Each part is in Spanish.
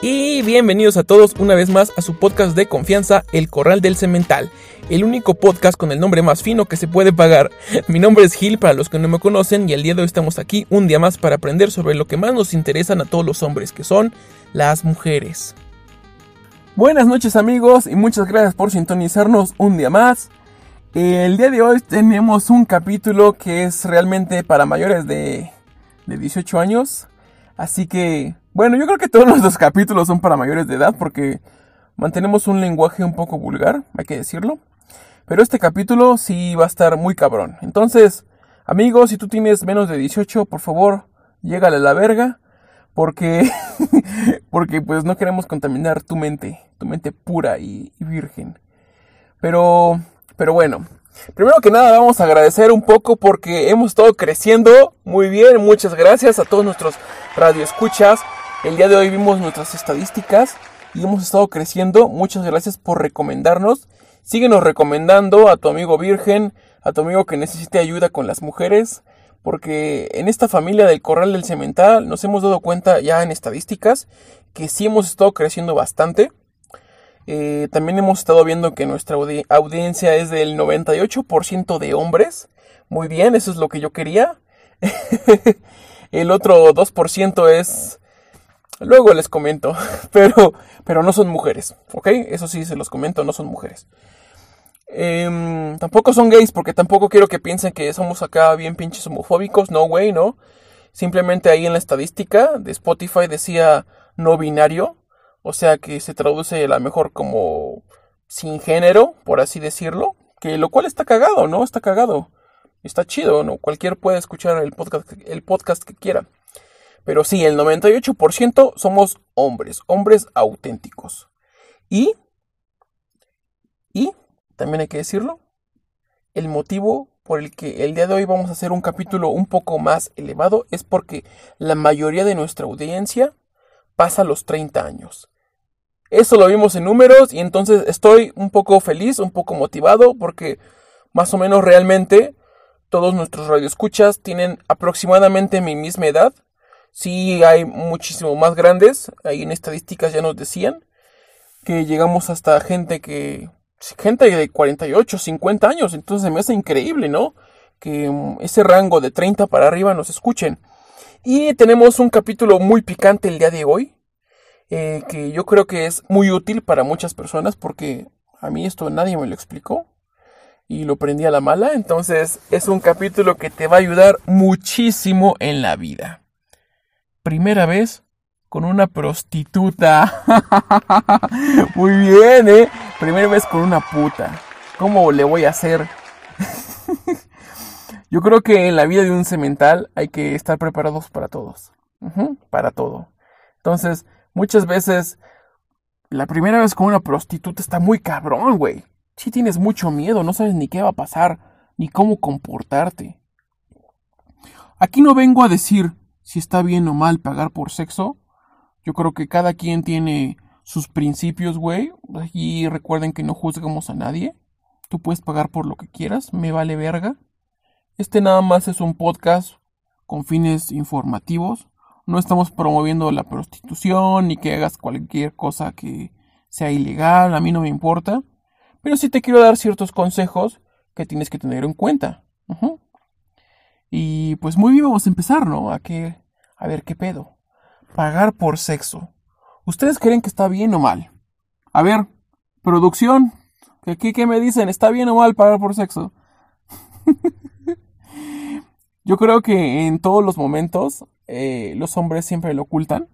Y bienvenidos a todos una vez más a su podcast de confianza, El Corral del Cemental, el único podcast con el nombre más fino que se puede pagar. Mi nombre es Gil para los que no me conocen y el día de hoy estamos aquí un día más para aprender sobre lo que más nos interesan a todos los hombres, que son las mujeres. Buenas noches amigos y muchas gracias por sintonizarnos un día más. El día de hoy tenemos un capítulo que es realmente para mayores de, de 18 años. Así que bueno, yo creo que todos nuestros capítulos son para mayores de edad porque mantenemos un lenguaje un poco vulgar, hay que decirlo. Pero este capítulo sí va a estar muy cabrón. Entonces, amigos, si tú tienes menos de 18, por favor, llégale a la verga. Porque, porque pues no queremos contaminar tu mente, tu mente pura y, y virgen. Pero, pero bueno, Primero que nada vamos a agradecer un poco porque hemos estado creciendo muy bien. Muchas gracias a todos nuestros radioescuchas. El día de hoy vimos nuestras estadísticas y hemos estado creciendo. Muchas gracias por recomendarnos. Síguenos recomendando a tu amigo virgen, a tu amigo que necesite ayuda con las mujeres, porque en esta familia del Corral del Cemental nos hemos dado cuenta ya en estadísticas que sí hemos estado creciendo bastante. Eh, también hemos estado viendo que nuestra audiencia es del 98% de hombres. Muy bien, eso es lo que yo quería. El otro 2% es Luego les comento, pero, pero no son mujeres, ¿ok? Eso sí se los comento, no son mujeres. Em, tampoco son gays porque tampoco quiero que piensen que somos acá bien pinches homofóbicos, no way, ¿no? Simplemente ahí en la estadística de Spotify decía no binario, o sea que se traduce a lo mejor como sin género, por así decirlo, que lo cual está cagado, ¿no? Está cagado. Está chido, ¿no? Cualquier puede escuchar el podcast, el podcast que quiera. Pero sí, el 98% somos hombres, hombres auténticos. Y, y, también hay que decirlo, el motivo por el que el día de hoy vamos a hacer un capítulo un poco más elevado es porque la mayoría de nuestra audiencia pasa los 30 años. Eso lo vimos en números y entonces estoy un poco feliz, un poco motivado porque más o menos realmente todos nuestros radioescuchas tienen aproximadamente mi misma edad Sí hay muchísimo más grandes. Ahí en estadísticas ya nos decían que llegamos hasta gente que... Gente de 48, 50 años. Entonces me hace increíble, ¿no? Que mm, ese rango de 30 para arriba nos escuchen. Y tenemos un capítulo muy picante el día de hoy. Eh, que yo creo que es muy útil para muchas personas porque a mí esto nadie me lo explicó y lo prendí a la mala. Entonces es un capítulo que te va a ayudar muchísimo en la vida primera vez con una prostituta. Muy bien, ¿eh? Primera vez con una puta. ¿Cómo le voy a hacer? Yo creo que en la vida de un cemental hay que estar preparados para todos. para todo. Entonces, muchas veces, la primera vez con una prostituta está muy cabrón, güey. Si tienes mucho miedo, no sabes ni qué va a pasar, ni cómo comportarte. Aquí no vengo a decir si está bien o mal pagar por sexo. Yo creo que cada quien tiene sus principios, güey. Y recuerden que no juzgamos a nadie. Tú puedes pagar por lo que quieras, me vale verga. Este nada más es un podcast con fines informativos. No estamos promoviendo la prostitución ni que hagas cualquier cosa que sea ilegal, a mí no me importa. Pero sí te quiero dar ciertos consejos que tienes que tener en cuenta. Y pues muy bien, vamos a empezar, ¿no? A que, a ver qué pedo. Pagar por sexo. ¿Ustedes creen que está bien o mal? A ver, producción, ¿qué, qué me dicen? ¿Está bien o mal pagar por sexo? Yo creo que en todos los momentos eh, los hombres siempre lo ocultan.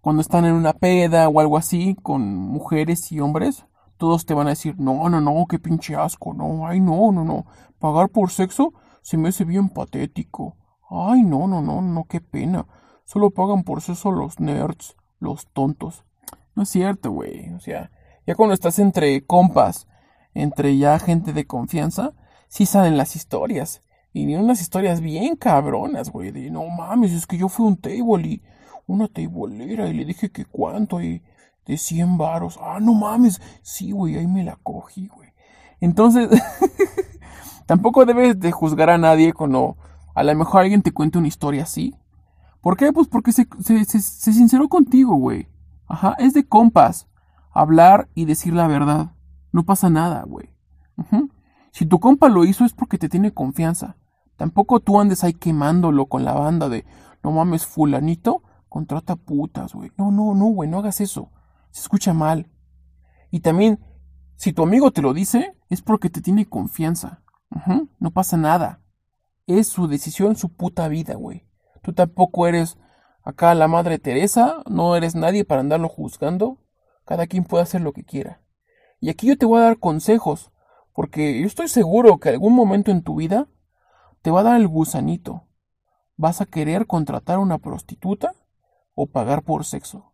Cuando están en una peda o algo así con mujeres y hombres, todos te van a decir, no, no, no, qué pinche asco, no, ay, no, no, no, pagar por sexo se me hace bien patético. Ay, no, no, no, no, qué pena. Solo pagan por eso los nerds, los tontos. No es cierto, güey. O sea, ya cuando estás entre compas, entre ya gente de confianza, sí salen las historias. Y ni unas historias bien cabronas, güey. De no mames, es que yo fui un table y una tableera y le dije que cuánto y de 100 varos. Ah, no mames. Sí, güey, ahí me la cogí, güey. Entonces, Tampoco debes de juzgar a nadie cuando a lo mejor alguien te cuenta una historia así. ¿Por qué? Pues porque se, se, se, sinceró contigo, güey. Ajá, es de compas. Hablar y decir la verdad. No pasa nada, güey. Si tu compa lo hizo es porque te tiene confianza. Tampoco tú andes ahí quemándolo con la banda de no mames, fulanito, contrata putas, güey. No, no, no, güey, no hagas eso. Se escucha mal. Y también, si tu amigo te lo dice, es porque te tiene confianza. No pasa nada. Es su decisión, su puta vida, güey. Tú tampoco eres acá la madre Teresa, no eres nadie para andarlo juzgando. Cada quien puede hacer lo que quiera. Y aquí yo te voy a dar consejos, porque yo estoy seguro que algún momento en tu vida te va a dar el gusanito. Vas a querer contratar a una prostituta o pagar por sexo.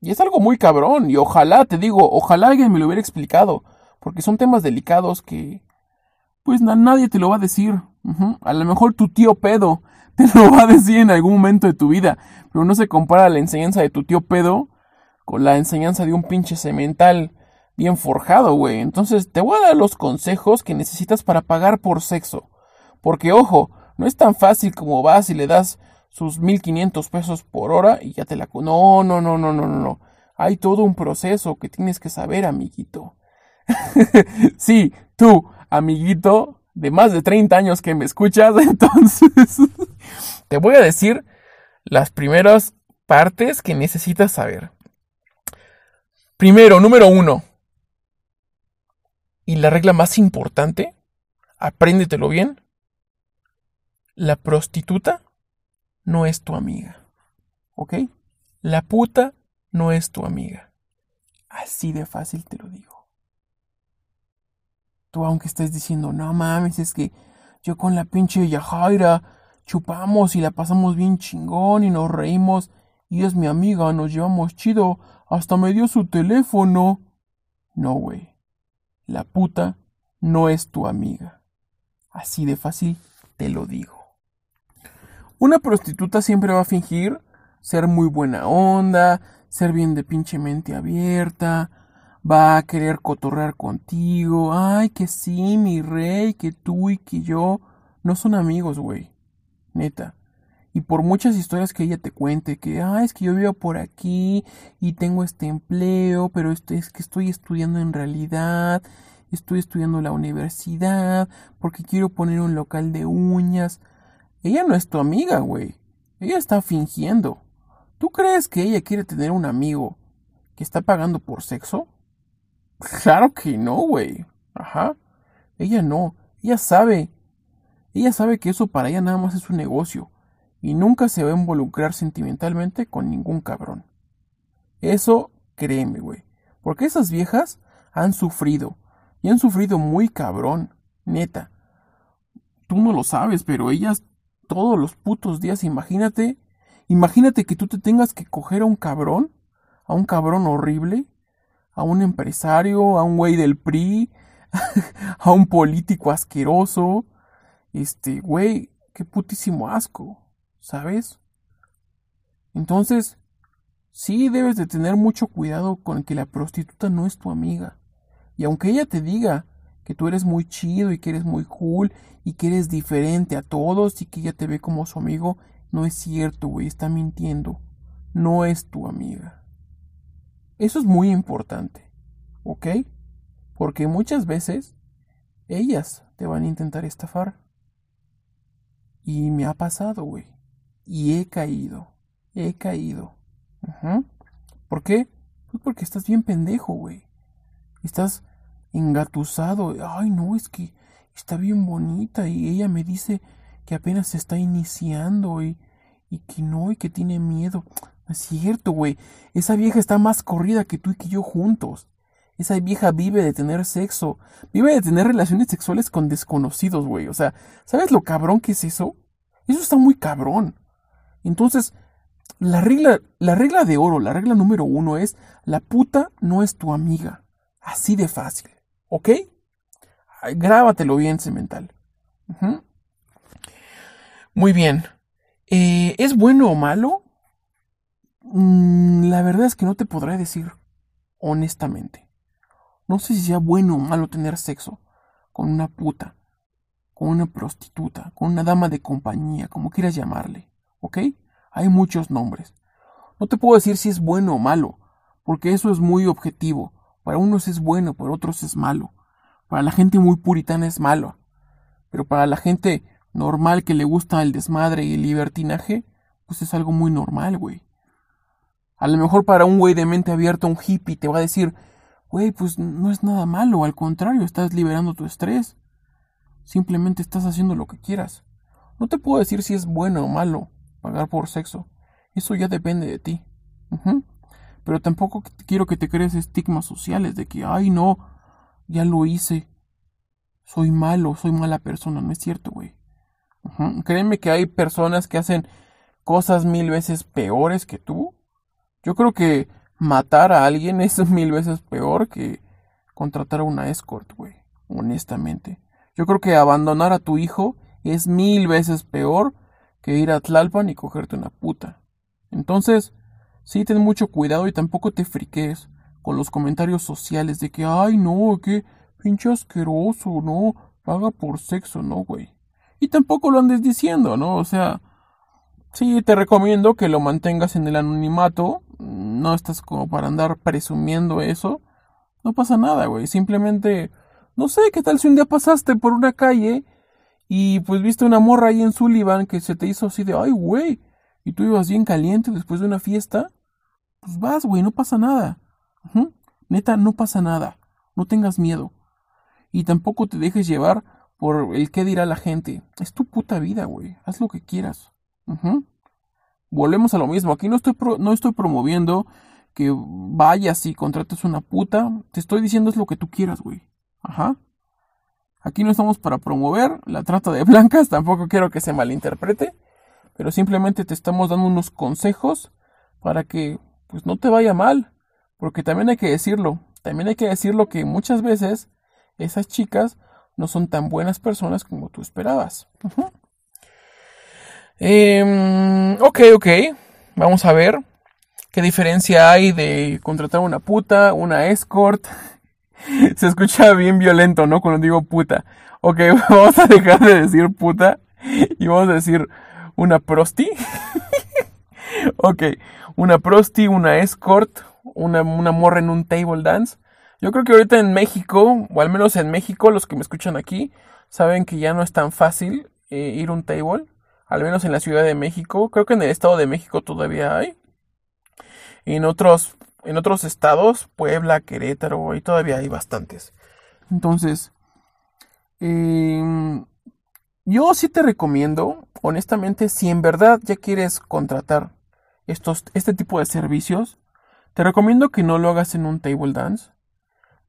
Y es algo muy cabrón, y ojalá, te digo, ojalá alguien me lo hubiera explicado, porque son temas delicados que, pues nadie te lo va a decir. A lo mejor tu tío pedo te lo va a decir en algún momento de tu vida, pero no se compara la enseñanza de tu tío pedo con la enseñanza de un pinche cemental bien forjado, güey. Entonces te voy a dar los consejos que necesitas para pagar por sexo. Porque, ojo, no es tan fácil como vas y le das sus 1500 pesos por hora y ya te la... No, no, no, no, no, no, no. Hay todo un proceso que tienes que saber, amiguito. sí, tú, amiguito, de más de 30 años que me escuchas, entonces te voy a decir las primeras partes que necesitas saber. Primero, número uno. Y la regla más importante, apréndetelo bien. La prostituta no es tu amiga. ¿Ok? La puta no es tu amiga. Así de fácil te lo digo. Tú aunque estés diciendo, no mames, es que yo con la pinche Yajaira chupamos y la pasamos bien chingón y nos reímos y es mi amiga, nos llevamos chido, hasta me dio su teléfono. No, güey. La puta no es tu amiga. Así de fácil te lo digo. Una prostituta siempre va a fingir ser muy buena onda, ser bien de pinche mente abierta, va a querer cotorrear contigo, ay, que sí, mi rey, que tú y que yo no son amigos, güey. Neta. Y por muchas historias que ella te cuente, que, ay, es que yo vivo por aquí y tengo este empleo, pero esto es que estoy estudiando en realidad, estoy estudiando la universidad, porque quiero poner un local de uñas. Ella no es tu amiga, güey. Ella está fingiendo. ¿Tú crees que ella quiere tener un amigo que está pagando por sexo? Claro que no, güey. Ajá. Ella no. Ella sabe. Ella sabe que eso para ella nada más es un negocio. Y nunca se va a involucrar sentimentalmente con ningún cabrón. Eso créeme, güey. Porque esas viejas han sufrido. Y han sufrido muy cabrón. Neta. Tú no lo sabes, pero ellas todos los putos días, imagínate, imagínate que tú te tengas que coger a un cabrón, a un cabrón horrible, a un empresario, a un güey del PRI, a un político asqueroso, este, güey, qué putísimo asco, ¿sabes? Entonces, sí debes de tener mucho cuidado con que la prostituta no es tu amiga. Y aunque ella te diga que tú eres muy chido y que eres muy cool y que eres diferente a todos y que ella te ve como su amigo, no es cierto, güey, está mintiendo. No es tu amiga. Eso es muy importante, ¿ok? Porque muchas veces ellas te van a intentar estafar. Y me ha pasado, güey. Y he caído. He caído. ¿Por qué? Pues porque estás bien pendejo, güey. Estás engatusado. Ay, no, es que está bien bonita y ella me dice que apenas se está iniciando y, y que no, y que tiene miedo. Es cierto, güey. Esa vieja está más corrida que tú y que yo juntos. Esa vieja vive de tener sexo, vive de tener relaciones sexuales con desconocidos, güey. O sea, ¿sabes lo cabrón que es eso? Eso está muy cabrón. Entonces, la regla, la regla de oro, la regla número uno es, la puta no es tu amiga. Así de fácil. ¿Ok? Grábatelo bien, cemental. Muy bien. Eh, ¿Es bueno o malo? Mm, la verdad es que no te podré decir honestamente. No sé si sea bueno o malo tener sexo con una puta, con una prostituta, con una dama de compañía, como quieras llamarle. ¿Ok? Hay muchos nombres. No te puedo decir si es bueno o malo, porque eso es muy objetivo. Para unos es bueno, para otros es malo. Para la gente muy puritana es malo. Pero para la gente normal que le gusta el desmadre y el libertinaje, pues es algo muy normal, güey. A lo mejor para un güey de mente abierta, un hippie, te va a decir, güey, pues no es nada malo, al contrario, estás liberando tu estrés. Simplemente estás haciendo lo que quieras. No te puedo decir si es bueno o malo pagar por sexo. Eso ya depende de ti. Pero tampoco quiero que te crees estigmas sociales de que, ay, no, ya lo hice. Soy malo, soy mala persona. No es cierto, güey. Créeme que hay personas que hacen cosas mil veces peores que tú. Yo creo que matar a alguien es mil veces peor que contratar a una escort, güey. Honestamente. Yo creo que abandonar a tu hijo es mil veces peor que ir a Tlalpan y cogerte una puta. Entonces, sí ten mucho cuidado y tampoco te friques con los comentarios sociales de que, ay, no, que pinche asqueroso, no, paga por sexo, no, güey. Y tampoco lo andes diciendo, ¿no? O sea, sí te recomiendo que lo mantengas en el anonimato, no estás como para andar presumiendo eso. No pasa nada, güey, simplemente, no sé, ¿qué tal si un día pasaste por una calle y pues viste una morra ahí en Sullivan que se te hizo así de, ay, güey, y tú ibas bien caliente después de una fiesta? Pues vas, güey, no pasa nada. Neta, no pasa nada. No tengas miedo. Y tampoco te dejes llevar por el qué dirá la gente. Es tu puta vida, güey. Haz lo que quieras. Volvemos a lo mismo. Aquí no estoy, no estoy promoviendo que vayas y contrates una puta. Te estoy diciendo es lo que tú quieras, güey. Ajá. Aquí no estamos para promover la trata de blancas. Tampoco quiero que se malinterprete. Pero simplemente te estamos dando unos consejos para que pues no te vaya mal. Porque también hay que decirlo. También hay que decirlo que muchas veces esas chicas no son tan buenas personas como tú esperabas. Em, ok, ok. Vamos a ver qué diferencia hay de contratar una puta, una escort. Se escucha bien violento, ¿no? Cuando digo puta. Ok, vamos a dejar de decir puta y vamos a decir una prosti. ok, una prosti, una escort, una, una morra en un table dance. Yo creo que ahorita en México, o al menos en México, los que me escuchan aquí, saben que ya no es tan fácil eh, ir a un table. Al menos en la Ciudad de México. Creo que en el Estado de México todavía hay. En otros, en otros estados, Puebla, Querétaro, ahí todavía hay bastantes. Entonces, em, yo sí te recomiendo, honestamente, si en verdad ya quieres contratar estos, este tipo de servicios, te recomiendo que no lo hagas en un table dance.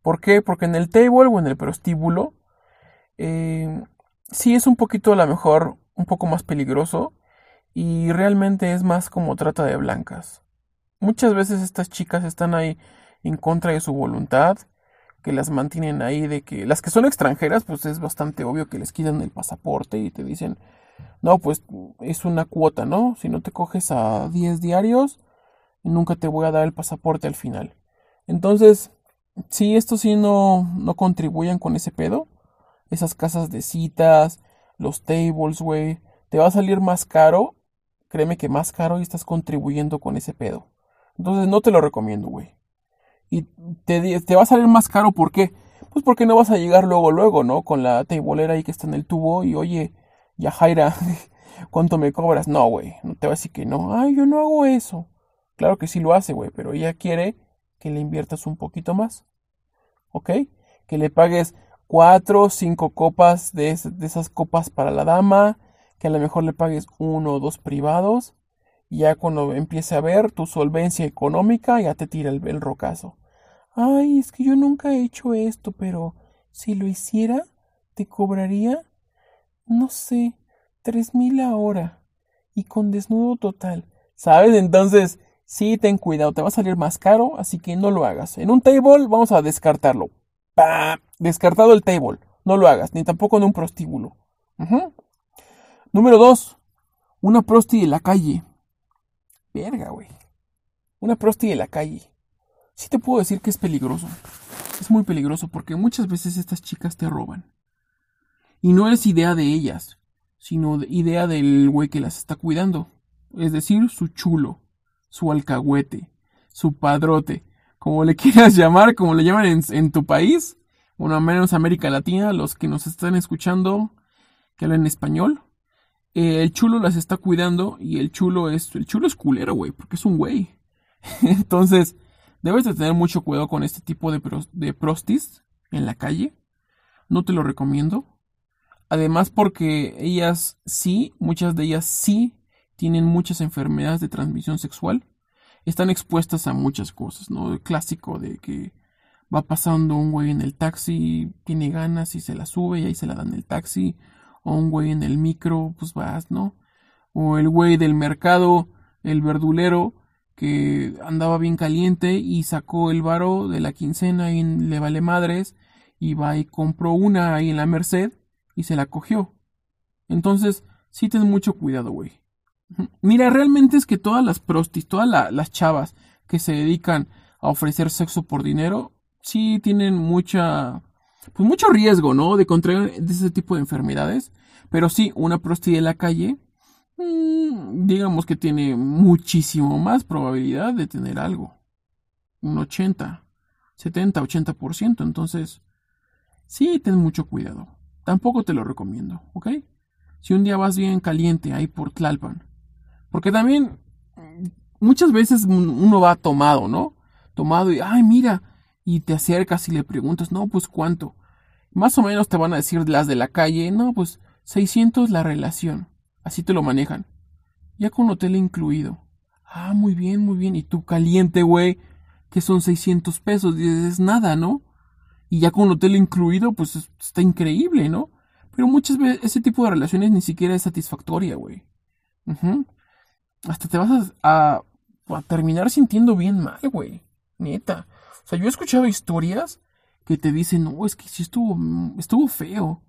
¿Por qué? Porque en el table o en el prostíbulo eh, sí es un poquito a lo mejor un poco más peligroso y realmente es más como trata de blancas. Muchas veces estas chicas están ahí en contra de su voluntad, que las mantienen ahí de que las que son extranjeras pues es bastante obvio que les quitan el pasaporte y te dicen, "No, pues es una cuota, ¿no? Si no te coges a 10 diarios, nunca te voy a dar el pasaporte al final." Entonces, Sí, esto sí no, no contribuyen con ese pedo. Esas casas de citas, los tables, güey. Te va a salir más caro. Créeme que más caro y estás contribuyendo con ese pedo. Entonces no te lo recomiendo, güey. Y te, te va a salir más caro, ¿por qué? Pues porque no vas a llegar luego, luego, ¿no? Con la tablera ahí que está en el tubo y oye, ya Jaira, ¿cuánto me cobras? No, güey, no te va a decir que no. Ay, yo no hago eso. Claro que sí lo hace, güey, pero ella quiere que le inviertas un poquito más. ¿Ok? Que le pagues cuatro o cinco copas de, esas copas para la dama, que a lo mejor le pagues uno o dos privados, y ya cuando empiece a ver tu solvencia económica, ya te tira el, el rocazo. Ay, es que yo nunca he hecho esto, pero si lo hiciera, te cobraría, no sé, tres mil a hora, y con desnudo total. ¿Sabes? Entonces, Sí, ten cuidado, te va a salir más caro, así que no lo hagas. En un table vamos a descartarlo. Descartado el table. No lo hagas, ni tampoco en un prostíbulo. Número 2. Una prosti de la calle. Verga, güey. Una prosti de la calle. Sí te puedo decir que es peligroso. Es muy peligroso porque muchas veces estas chicas te roban. Y no es idea de ellas, sino idea del güey que las está cuidando. Es decir, su chulo su alcahuete, su padrote, como le quieras llamar, como le llaman en, tu país, bueno, al menos América Latina, los que nos están escuchando, que hablan español, eh, el chulo las está cuidando y el chulo es, el chulo es culero, güey, porque es un güey. Entonces, debes de tener mucho cuidado con este tipo de, de prostis en la calle. No te lo recomiendo. Además porque ellas sí, muchas de ellas sí tienen muchas enfermedades de transmisión sexual. Están expuestas a muchas cosas, ¿no? El clásico de que va pasando un güey en el taxi, tiene ganas y se la sube y ahí se la dan el taxi. O un güey en el micro, pues vas, ¿no? O el güey del mercado, el verdulero, que andaba bien caliente y sacó el varo de la quincena y le vale madres y va y compró una ahí en la Merced y se la cogió. Entonces, sí ten mucho cuidado, güey. Mira, realmente es que todas las prostis, todas las chavas que se dedican a ofrecer sexo por dinero, sí tienen mucha, pues mucho riesgo, ¿no? De contraer ese tipo de enfermedades. Pero sí, una prosti de la calle, mm, digamos que tiene muchísimo más probabilidad de tener algo. Un 80, 70, 80%. Entonces, sí, ten mucho cuidado. Tampoco te lo recomiendo, ¿ok? Si un día vas bien caliente ahí por Tlalpan. Porque también muchas veces uno va tomado, ¿no? Tomado y, ay, mira, y te acercas y le preguntas, no, pues cuánto. Más o menos te van a decir las de la calle, no, pues 600 la relación. Así te lo manejan. Ya con hotel incluido. Ah, muy bien, muy bien. Y tú caliente, güey, que son 600 pesos. Dices, nada, ¿no? y ya con hotel incluido, pues está increíble, ¿no? Pero muchas veces ese tipo de relaciones ni siquiera es satisfactoria, güey. Hasta te vas a, a, terminar sintiendo bien mal, güey. Neta. O sea, yo he escuchado historias que te dicen, no, es que sí estuvo, estuvo feo.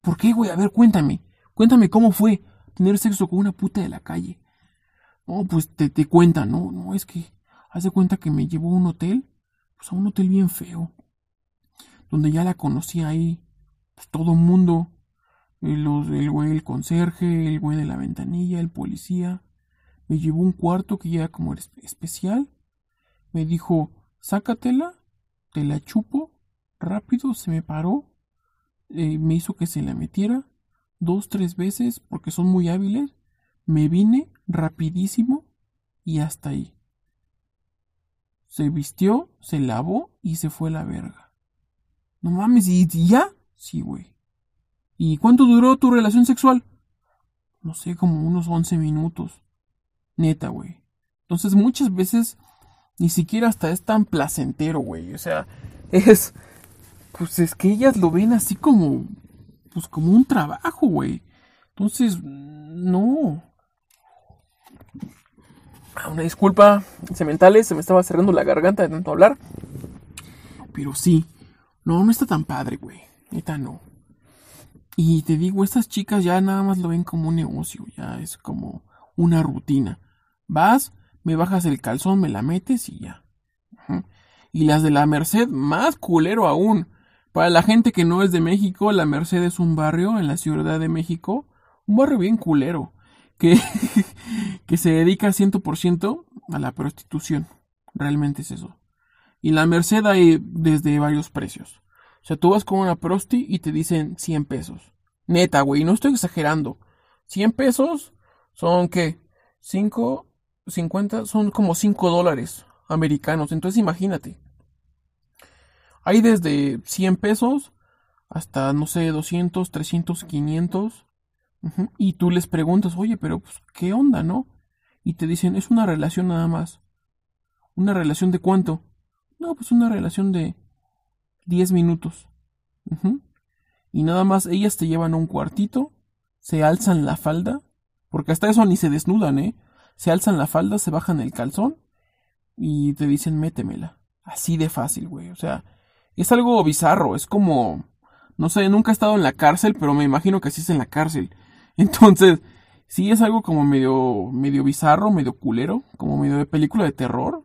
¿Por qué, güey? A ver, cuéntame. Cuéntame cómo fue tener sexo con una puta de la calle. No, pues te, te cuentan, no, no, es que haz de cuenta que me llevó a un hotel, pues a un hotel bien feo donde ya la conocía ahí pues, todo mundo. El, el güey el conserje, el güey de la ventanilla, el policía. Me llevó un cuarto que ya era como especial. Me dijo, sácatela, te la chupo. Rápido se me paró. Eh, me hizo que se la metiera dos, tres veces porque son muy hábiles. Me vine rapidísimo y hasta ahí. Se vistió, se lavó y se fue a la verga. No mames, ¿y, ya? Sí, güey. ¿Y cuánto duró tu relación sexual? No sé, como unos 11 minutos. Neta, güey. Entonces muchas veces ni siquiera hasta es tan placentero, güey. O sea, es... Pues es que ellas lo ven así como... Pues como un trabajo, güey. Entonces, no. Ah, una disculpa, sementales, se me estaba cerrando la garganta de tanto hablar. Pero sí, no, no está tan padre, güey. Neta no. Y te digo, estas chicas ya nada más lo ven como un negocio, ya es como una rutina. Vas, me bajas el calzón, me la metes y ya. Y las de la Merced, más culero aún. Para la gente que no es de México, la Merced es un barrio en la Ciudad de México, un barrio bien culero, que, que se dedica 100% a la prostitución. Realmente es eso. Y la Merced hay desde varios precios. O sea, tú vas con una prosti y te dicen 100 pesos. Neta, güey, no estoy exagerando. 100 pesos son, ¿qué? 5, 50, son como 5 dólares americanos. Entonces imagínate. Hay desde 100 pesos hasta, no sé, 200, 300, 500. Y tú les preguntas, oye, pero pues, ¿qué onda, no? Y te dicen, es una relación nada más. ¿Una relación de cuánto? No, pues una relación de 10 minutos. Y nada más ellas te llevan a un cuartito, se alzan la falda, porque hasta eso ni se desnudan, ¿eh? Se alzan la falda, se bajan el calzón y te dicen métemela. Así de fácil, güey. O sea, es algo bizarro, es como... No sé, nunca he estado en la cárcel, pero me imagino que así es en la cárcel. Entonces, sí es algo como medio, medio bizarro, medio culero, como medio de película de terror.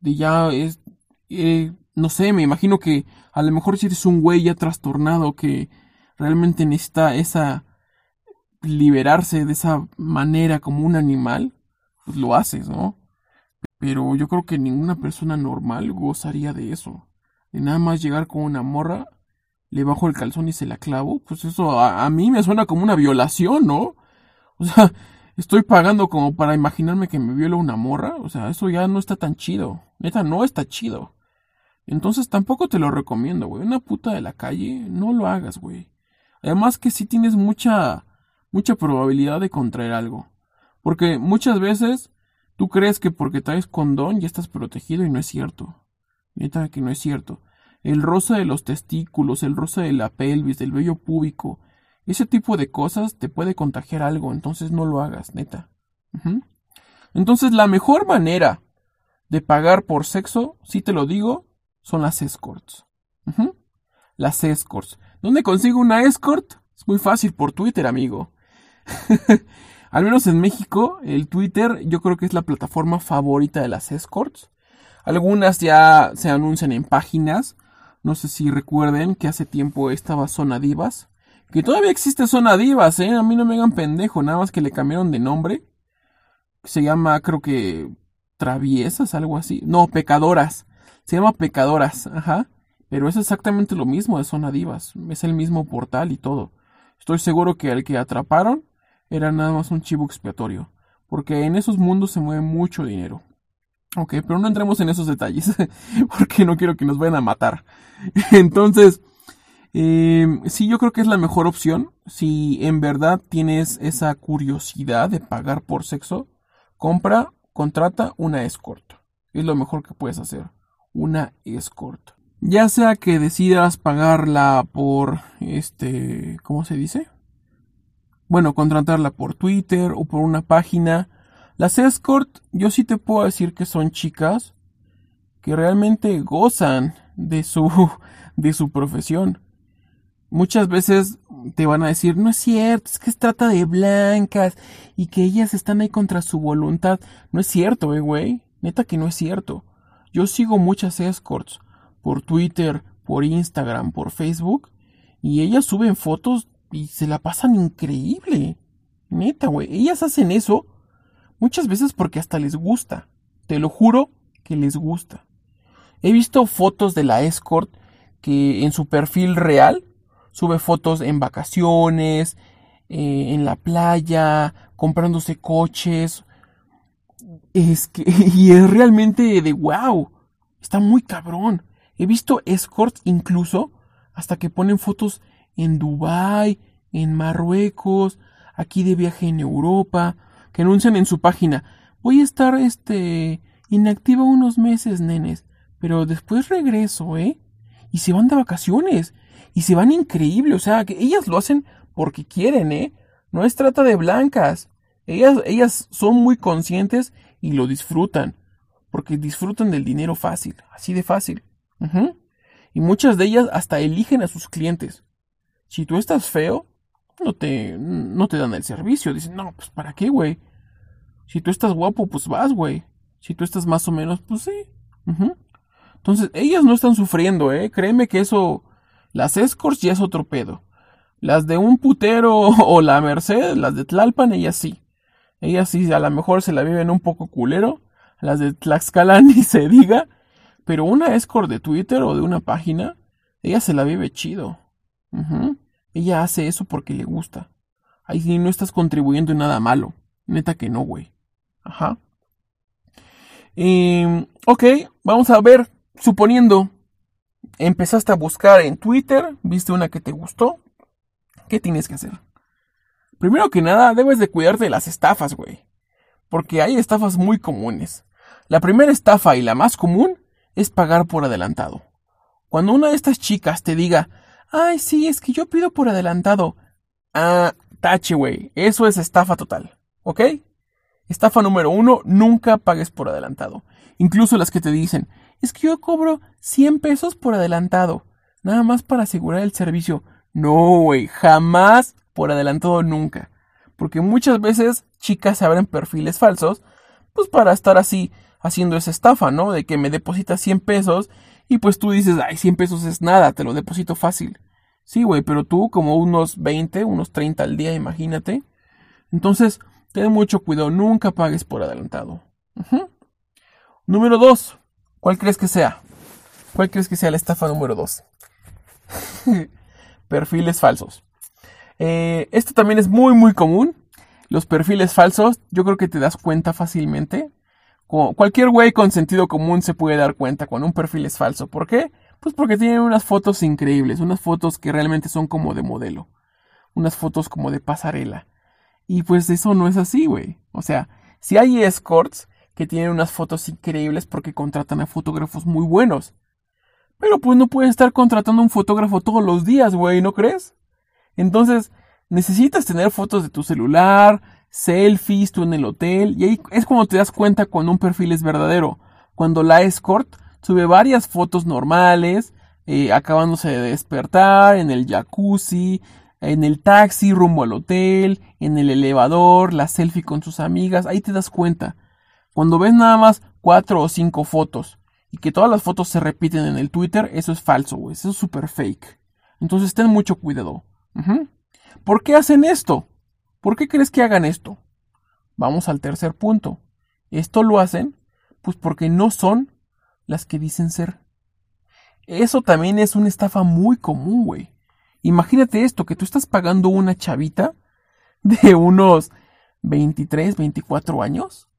De ya es, eh, no sé, me imagino que a lo mejor si eres un güey ya trastornado que realmente necesita esa liberarse de esa manera como un animal, pues lo haces, ¿no? Pero yo creo que ninguna persona normal gozaría de eso. De nada más llegar con una morra, le bajo el calzón y se la clavo. Pues eso a, a mí me suena como una violación, ¿no? O sea, estoy pagando como para imaginarme que me viola una morra. O sea, eso ya no está tan chido. Neta, no está chido. Entonces tampoco te lo recomiendo, güey. Una puta de la calle, no lo hagas, güey. Además que sí tienes mucha, mucha probabilidad de contraer algo. Porque muchas veces tú crees que porque traes condón ya estás protegido y no es cierto. Neta que no es cierto. El rosa de los testículos, el rosa de la pelvis, del vello púbico, ese tipo de cosas te puede contagiar algo, entonces no lo hagas, neta. Entonces la mejor manera de pagar por sexo, si te lo digo, son las escorts. Las escorts. ¿Dónde consigo una escort? Es muy fácil por Twitter, amigo. Al menos en México, el Twitter yo creo que es la plataforma favorita de las escorts. Algunas ya se anuncian en páginas. No sé si recuerden que hace tiempo estaba Zona Divas. Que todavía existe Zona Divas, ¿eh? A mí no me hagan pendejo, nada más que le cambiaron de nombre. Se llama, creo que, Traviesas, algo así. No, Pecadoras. Se llama Pecadoras, ajá. Pero es exactamente lo mismo de Zona Divas. Es el mismo portal y todo. Estoy seguro que el que atraparon era nada más un chivo expiatorio. Porque en esos mundos se mueve mucho dinero. Ok, pero no entremos en esos detalles. porque no quiero que nos vayan a matar. Entonces, eh, sí, yo creo que es la mejor opción. Si en verdad tienes esa curiosidad de pagar por sexo, compra, contrata una escort. Es lo mejor que puedes hacer una escort. Ya sea que decidas pagarla por este, ¿cómo se dice? Bueno, contratarla por Twitter o por una página. Las escort, yo sí te puedo decir que son chicas que realmente gozan de su de su profesión. Muchas veces te van a decir, no es cierto, es que se trata de blancas y que ellas están ahí contra su voluntad. No es cierto, eh, güey. Neta que no es cierto. Yo sigo muchas escorts por Twitter, por Instagram, por Facebook, y ellas suben fotos y se la pasan increíble. Neta, güey. Ellas hacen eso muchas veces porque hasta les gusta. Te lo juro que les gusta. He visto fotos de la escort que en su perfil real sube fotos en vacaciones, eh, en la playa, comprándose coches, es que, y es realmente de wow. Está muy cabrón. He visto escorts incluso hasta que ponen fotos en Dubai, en Marruecos, aquí de viaje en Europa, que anuncian en su página, voy a estar este inactiva unos meses, nenes, pero después regreso, ¿eh? Y se van de vacaciones y se van increíble, o sea, que ellas lo hacen porque quieren, ¿eh? No es trata de blancas. Ellas, ellas son muy conscientes y lo disfrutan, porque disfrutan del dinero fácil, así de fácil. Y muchas de ellas hasta eligen a sus clientes. Si tú estás feo, no te, no te dan el servicio. Dicen, no, pues ¿para qué, güey? Si tú estás guapo, pues vas, güey. Si tú estás más o menos, pues sí. Entonces, ellas no están sufriendo, ¿eh? Créeme que eso, las escorts ya es otro pedo. Las de un putero o la Merced, las de Tlalpan, ellas sí. Ellas sí, a lo mejor se la viven un poco culero. Las de Tlaxcala ni se diga. Pero una escort de Twitter o de una página, ella se la vive chido. Ella hace eso porque le gusta. Ahí no estás contribuyendo en nada malo. Neta que no, güey. Ajá. Em, ok, vamos a ver. Suponiendo, empezaste a buscar en Twitter, viste una que te gustó. ¿Qué tienes que hacer? Primero que nada, debes de cuidarte de las estafas, güey. Porque hay estafas muy comunes. La primera estafa y la más común es pagar por adelantado. Cuando una de estas chicas te diga, ay, sí, es que yo pido por adelantado. Ah, tache, güey. Eso es estafa total. ¿Ok? Estafa número uno, nunca pagues por adelantado. Incluso las que te dicen, es que yo cobro 100 pesos por adelantado. Nada más para asegurar el servicio. No, güey, jamás por adelantado nunca. Porque muchas veces chicas abren perfiles falsos, pues para estar así haciendo esa estafa, ¿no? De que me depositas 100 pesos y pues tú dices, ay, 100 pesos es nada, te lo deposito fácil. Sí, güey, pero tú como unos 20, unos 30 al día, imagínate. Entonces, ten mucho cuidado, nunca pagues por adelantado. Número 2. ¿Cuál crees que sea? ¿Cuál crees que sea la estafa número 2? perfiles falsos. Eh, esto también es muy muy común. Los perfiles falsos, yo creo que te das cuenta fácilmente. Cualquier güey con sentido común se puede dar cuenta cuando un perfil es falso. ¿Por qué? Pues porque tienen unas fotos increíbles, unas fotos que realmente son como de modelo, unas fotos como de pasarela. Y pues eso no es así, güey. O sea, si hay escorts que tienen unas fotos increíbles porque contratan a fotógrafos muy buenos. Pero pues no puedes estar contratando a un fotógrafo todos los días, güey, ¿no crees? Entonces, necesitas tener fotos de tu celular, selfies, tú en el hotel, y ahí es cuando te das cuenta cuando un perfil es verdadero. Cuando la escort sube varias fotos normales, eh, acabándose de despertar, en el jacuzzi, en el taxi rumbo al hotel, en el elevador, la selfie con sus amigas, ahí te das cuenta. Cuando ves nada más cuatro o cinco fotos y que todas las fotos se repiten en el Twitter, eso es falso, güey, eso es super fake. Entonces ten mucho cuidado. ¿Por qué hacen esto? ¿Por qué crees que hagan esto? Vamos al tercer punto. Esto lo hacen pues porque no son las que dicen ser. Eso también es una estafa muy común, güey. Imagínate esto, que tú estás pagando una chavita de unos 23, 24 años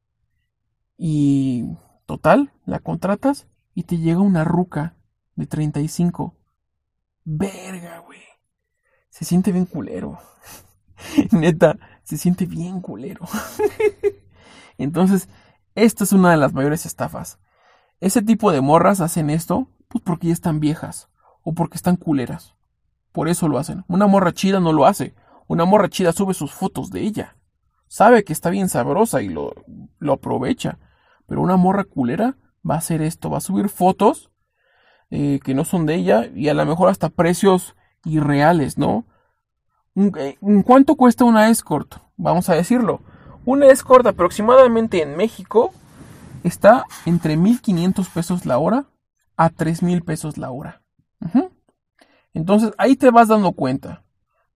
y total, la contratas y te llega una ruca de 35. Verga, güey. Se siente bien culero. Neta, se siente bien culero. Entonces, esta es una de las mayores estafas. Ese tipo de morras hacen esto, pues porque ya están viejas o porque están culeras. Por eso lo hacen. Una morra chida no lo hace. Una morra chida sube sus fotos de ella. Sabe que está bien sabrosa y lo, lo aprovecha. Pero una morra culera va a hacer esto, va a subir fotos eh, que no son de ella y a lo mejor hasta precios irreales, ¿no? Eh, ¿Cuánto cuesta una escort? Vamos a decirlo. Una escort aproximadamente en México está entre 1.500 pesos la hora a 3.000 pesos la hora. Entonces ahí te vas dando cuenta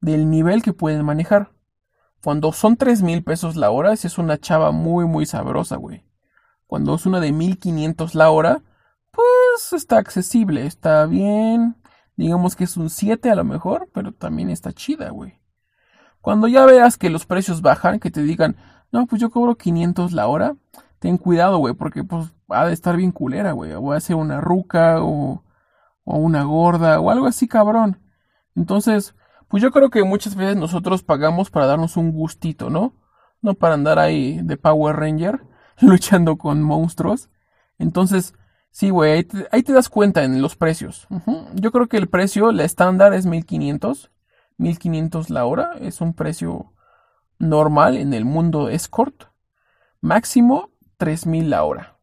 del nivel que pueden manejar. Cuando son 3.000 pesos la hora, esa es una chava muy, muy sabrosa, güey. Cuando es una de 1.500 la hora, pues está accesible, está bien, Digamos que es un 7 a lo mejor, pero también está chida, güey. Cuando ya veas que los precios bajan, que te digan, no, pues yo cobro 500 la hora, ten cuidado, güey, porque pues ha de estar bien culera, güey. Va a ser una ruca o, o una gorda o algo así, cabrón. Entonces, pues yo creo que muchas veces nosotros pagamos para darnos un gustito, ¿no? No para andar ahí de Power Ranger luchando con monstruos. Entonces, Sí, güey, ahí, te das cuenta en los precios. Yo creo que el precio, la estándar es 1500. 1500 la hora. Es un precio normal en el mundo escort. Máximo 3000 la hora.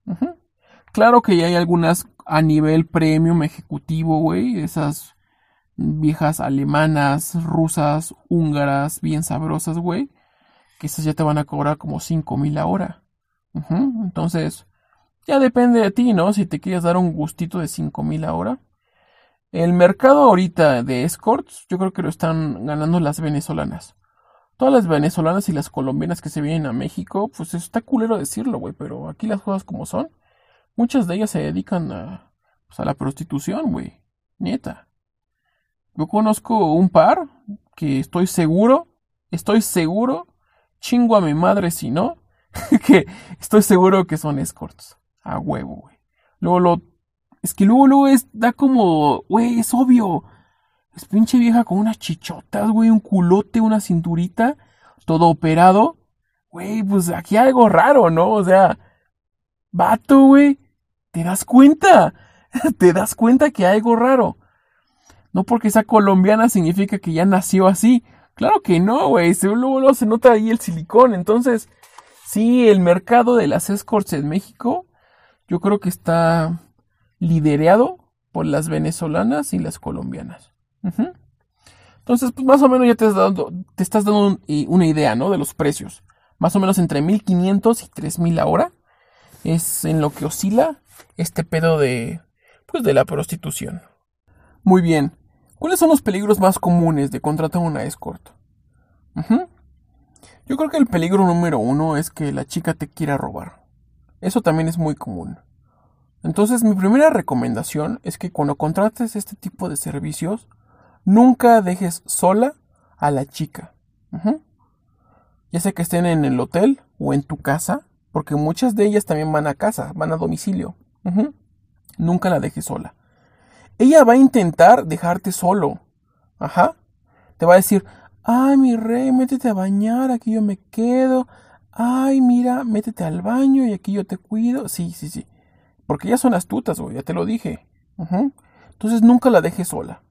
Claro que ya hay algunas a nivel premium ejecutivo, güey. Esas viejas alemanas, rusas, húngaras, bien sabrosas, güey. Que esas ya te van a cobrar como 5000 la hora. Entonces, ya depende de ti, ¿no? Si te quieres dar un gustito de 5000 ahora. El mercado ahorita de escorts, yo creo que lo están ganando las venezolanas. Todas las venezolanas y las colombianas que se vienen a México, pues está culero decirlo, güey, pero aquí las cosas como son. Muchas de ellas se dedican a, pues, a la prostitución, güey. Nieta. Yo conozco un par que estoy seguro, estoy seguro, chingo a mi madre si no, que estoy seguro que son escorts. A huevo, güey. Luego lo. Es que luego, luego es. Da como. Güey, es obvio. Es pinche vieja con unas chichotas, güey. Un culote, una cinturita. Todo operado. Güey, pues aquí hay algo raro, ¿no? O sea. Vato, güey. ¿Te das cuenta? ¿Te das cuenta que hay algo raro? No porque sea colombiana significa que ya nació así. Claro que no, güey. Luego, luego se nota ahí el silicón. Entonces, sí, el mercado de las escorts en México yo creo que está liderado por las venezolanas y las colombianas. Entonces, pues más o menos ya te, te estás dando una idea, ¿no? De los precios. Más o menos entre 1500 y 3000 ahora es en lo que oscila este pedo de, pues, de la prostitución. Muy bien. ¿Cuáles son los peligros más comunes de contratar una escort? Yo creo que el peligro número uno es que la chica te quiera robar. Eso también es muy común. Entonces, mi primera recomendación es que cuando contrates este tipo de servicios, nunca dejes sola a la chica. Ya sea que estén en el hotel o en tu casa, porque muchas de ellas también van a casa, van a domicilio. Nunca la dejes sola. Ella va a intentar dejarte solo. Ajá. Te va a decir, ay, mi rey, métete a bañar, aquí yo me quedo. Ay, mira, métete al baño y aquí yo te cuido. Sí, sí, sí. Porque ellas son astutas, güey, ya te lo dije. Entonces nunca la dejes sola.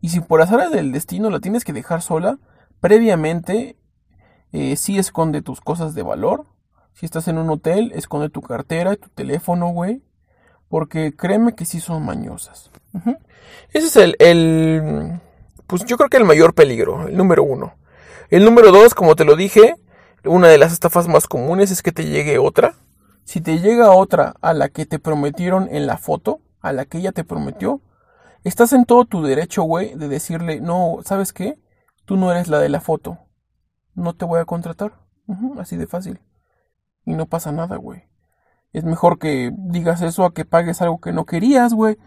Y si por azar del destino la tienes que dejar sola, previamente eh, sí esconde tus cosas de valor. Si estás en un hotel, esconde tu cartera, tu teléfono, güey. Porque créeme que sí son mañosas. Ese es el, pues yo creo que el mayor peligro, el número uno. El número dos, como te lo dije, una de las estafas más comunes es que te llegue otra. Si te llega otra a la que te prometieron en la foto, a la que ella te prometió, estás en todo tu derecho, güey, de decirle, no, ¿sabes qué? Tú no eres la de la foto. No te voy a contratar. así de fácil. Y no pasa nada, güey. Es mejor que digas eso a que pagues algo que no querías, güey.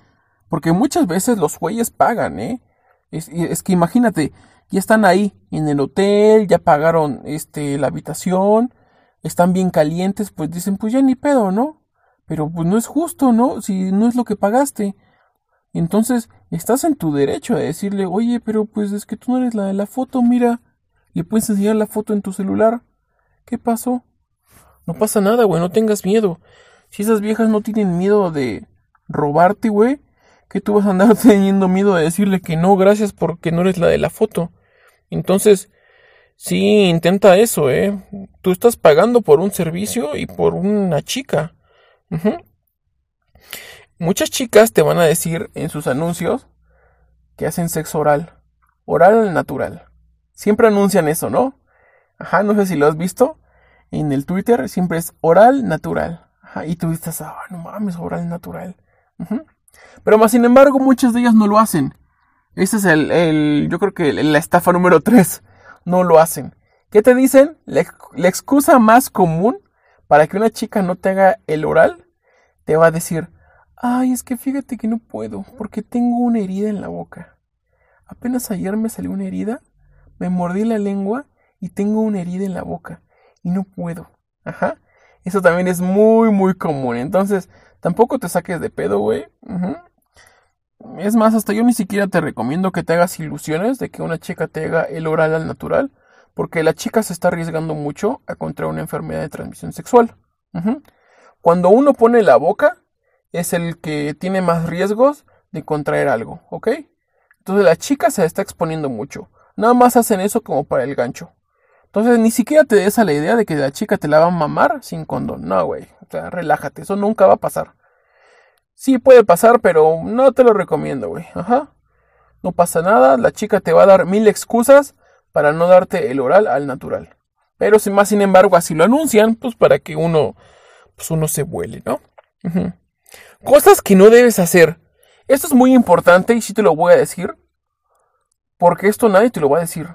Porque muchas veces los güeyes pagan, ¿eh? Es, que imagínate, ya están ahí en el hotel, ya pagaron este la habitación, están bien calientes, pues dicen, pues ya ni pedo, ¿no? Pero pues no es justo, ¿no? Si no es lo que pagaste. Entonces, estás en tu derecho de decirle, oye, pero pues es que tú no eres la de la foto, mira. Le puedes enseñar la foto en tu celular. ¿Qué pasó? No pasa nada, güey, no tengas miedo. Si esas viejas no tienen miedo de robarte, güey, que tú vas a andar teniendo miedo de decirle que no, gracias porque no eres la de la foto. Entonces, Sí, intenta eso, ¿eh? Tú estás pagando por un servicio y por una chica. Muchas chicas te van a decir en sus anuncios que hacen sexo oral. Oral natural. Siempre anuncian eso, ¿no? Ajá, no sé si lo has visto. En el Twitter siempre es oral natural. Ajá, y tú dices, ah, no mames, oral natural. Pero más sin embargo, muchas de ellas no lo hacen. Ese es el, el yo creo que la estafa número 3 no lo hacen. ¿Qué te dicen? La, excusa más común para que una chica no te haga el oral te va a decir, ay, es que fíjate que no puedo, porque tengo una herida en la boca. Apenas ayer me salió una herida, me mordí la lengua y tengo una herida en la boca y no puedo. Ajá. Eso también es muy, muy común. Entonces, tampoco te saques de pedo, güey. Es más, hasta yo ni siquiera te recomiendo que te hagas ilusiones de que una chica te haga el oral al natural, porque la chica se está arriesgando mucho a contraer una enfermedad de transmisión sexual. Cuando uno pone la boca, es el que tiene más riesgos de contraer algo, ¿ok? Entonces la chica se está exponiendo mucho. Nada más hacen eso como para el gancho. Entonces ni siquiera te des a la idea de que la chica te la va a mamar sin condón. No, güey. O sea, relájate. Eso nunca va a pasar. Sí puede pasar, pero no te lo recomiendo, güey. Ajá. No pasa nada, la chica te va a dar mil excusas para no darte el oral al natural. Pero sin más, sin embargo, así lo anuncian, pues para que uno, pues uno se vuele, ¿no? Cosas que no debes hacer. Esto es muy importante y sí te lo voy a decir. Porque esto nadie te lo va a decir.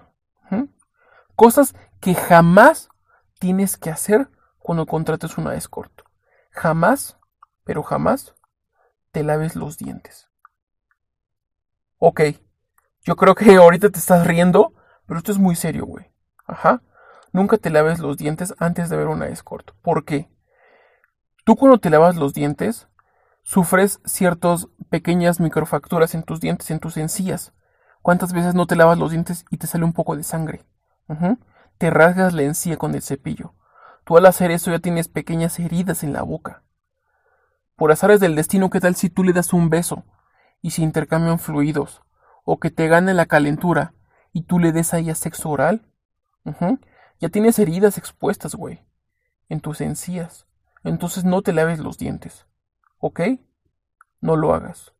Cosas que jamás tienes que hacer cuando contrates una escort. Jamás, pero jamás te laves los dientes. Ok, yo creo que ahorita te estás riendo, pero esto es muy serio, güey. Ajá. Nunca te laves los dientes antes de ver una escort. ¿Por qué? Tú cuando te lavas los dientes, sufres ciertas pequeñas microfacturas en tus dientes, en tus encías. ¿Cuántas veces no te lavas los dientes y te sale un poco de sangre? Te rasgas la encía con el cepillo. Tú al hacer eso ya tienes pequeñas heridas en la boca. Por azares del destino, ¿qué tal si tú le das un beso y se intercambian fluidos? O que te gane la calentura y tú le des a sexo oral. Ya tienes heridas expuestas, güey, en tus encías. Entonces no te laves los dientes. ¿Ok? No lo hagas.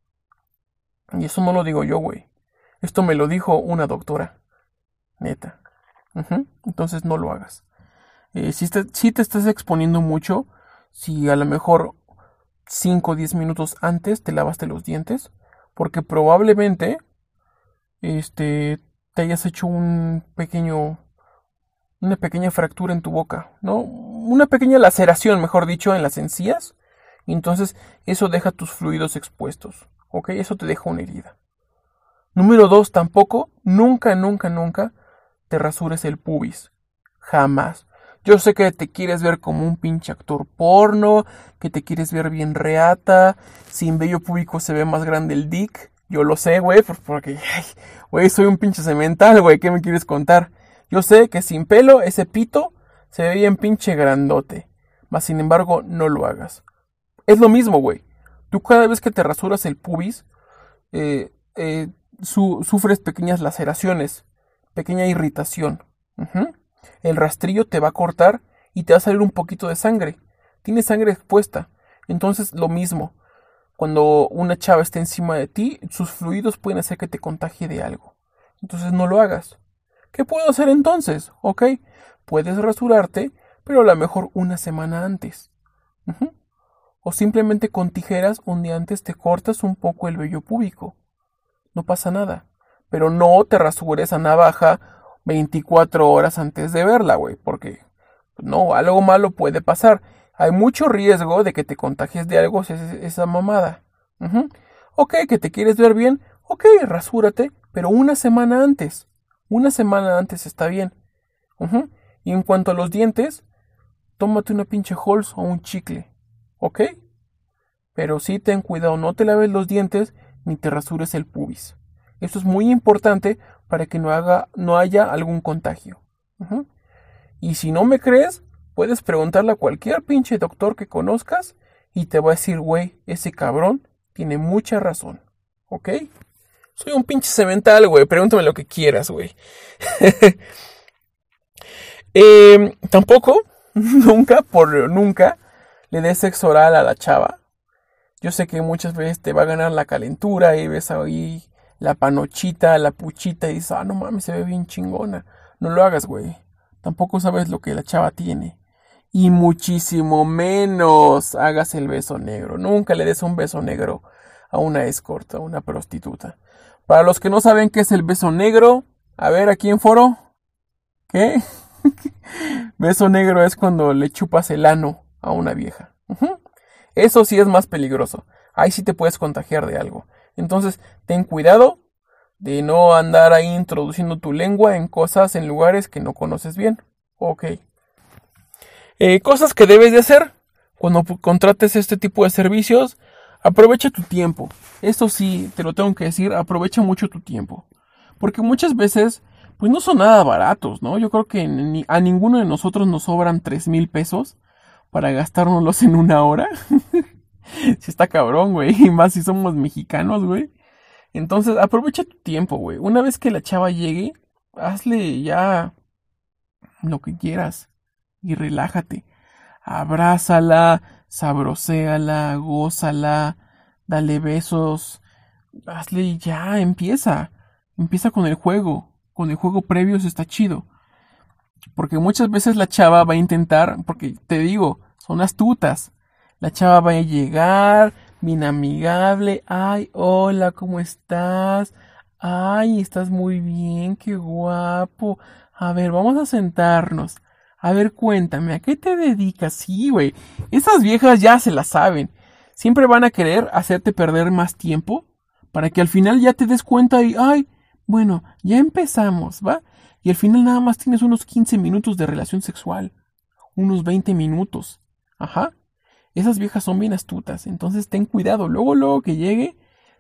Y eso no lo digo yo, güey. Esto me lo dijo una doctora. Neta. Entonces no lo hagas. Eh, si te estás exponiendo mucho, si a lo mejor 5 o 10 minutos antes te lavaste los dientes, porque probablemente este te hayas hecho un pequeño una pequeña fractura en tu boca, ¿no? Una pequeña laceración, mejor dicho, en las encías Y entonces eso deja tus fluidos expuestos. ¿Ok? Eso te deja una herida. Número dos, tampoco, nunca, nunca, nunca te rasures el pubis. Jamás. Yo sé que te quieres ver como un pinche actor porno, que te quieres ver bien reata, sin vello público se ve más grande el dick. Yo lo sé, güey, porque, güey, soy un pinche cemental, güey, ¿qué me quieres contar? Yo sé que sin pelo ese pito se ve bien pinche grandote, mas sin embargo no lo hagas. Es lo mismo, güey. Tú cada vez que te rasuras el pubis, eh, eh, sufres pequeñas laceraciones, pequeña irritación. El rastrillo te va a cortar y te va a salir un poquito de sangre. Tienes sangre expuesta. Entonces lo mismo. Cuando una chava está encima de ti, sus fluidos pueden hacer que te contagie de algo. Entonces no lo hagas. ¿Qué puedo hacer entonces? Ok, puedes rasurarte, pero a lo mejor una semana antes. O simplemente con tijeras un día antes te cortas un poco el vello púbico. No pasa nada. Pero no te rasures a navaja 24 horas antes de verla, güey, porque no, algo malo puede pasar. Hay mucho riesgo de que te contagies de algo esa mamada. Ok, que te quieres ver bien, ok, rasúrate, pero una semana antes. Una semana antes está bien. Y en cuanto a los dientes, tómate una pinche Halls o un chicle. ¿Ok? Pero sí ten cuidado, no te laves los dientes ni te rasures el pubis. Esto es muy importante para que no, haga, no haya algún contagio. Y si no me crees, puedes preguntarle a cualquier pinche doctor que conozcas y te va a decir, güey, ese cabrón tiene mucha razón. ¿Ok? Soy un pinche cemental, güey. Pregúntame lo que quieras, güey. Em, tampoco, nunca, por nunca, le des sexo oral a la chava. Yo sé que muchas veces te va a ganar la calentura y ves ahí la panochita, la puchita y dices, ah, no mames, se ve bien chingona. No lo hagas, güey. Tampoco sabes lo que la chava tiene. Y muchísimo menos hagas el beso negro. Nunca le des un beso negro a una escort, a una prostituta. Para los que no saben qué es el beso negro, a ver, aquí en foro. ¿Qué? beso negro es cuando le chupas el ano a una vieja. Eso sí es más peligroso. Ahí sí te puedes contagiar de algo. Entonces, ten cuidado de no andar ahí introduciendo tu lengua en cosas, en lugares que no conoces bien. Ok. Eh, cosas que debes de hacer cuando contrates este tipo de servicios. Aprovecha tu tiempo. Esto sí, te lo tengo que decir, aprovecha mucho tu tiempo. Porque muchas veces, pues no son nada baratos, ¿no? Yo creo que a ninguno de nosotros nos sobran tres mil pesos para gastárnoslos en una hora. si está cabrón, güey. Y más si somos mexicanos, güey. Entonces, aprovecha tu tiempo, güey. Una vez que la chava llegue, hazle ya lo que quieras. Y relájate. Abrázala, sabroséala, gózala, dale besos. Hazle ya, empieza. Empieza con el juego. Con el juego previo eso está chido. Porque muchas veces la chava va a intentar, porque te digo, son astutas la chava va a llegar, bien amigable. Ay, hola, ¿cómo estás? Ay, estás muy bien, qué guapo. A ver, vamos a sentarnos. A ver, cuéntame, ¿a qué te dedicas? Sí, güey. Esas viejas ya se la saben. Siempre van a querer hacerte perder más tiempo para que al final ya te des cuenta y, ay, bueno, ya empezamos, ¿va? Y al final nada más tienes unos 15 minutos de relación sexual. Unos 20 minutos. Ajá. Esas viejas son bien astutas, entonces ten cuidado. Luego, luego que llegue,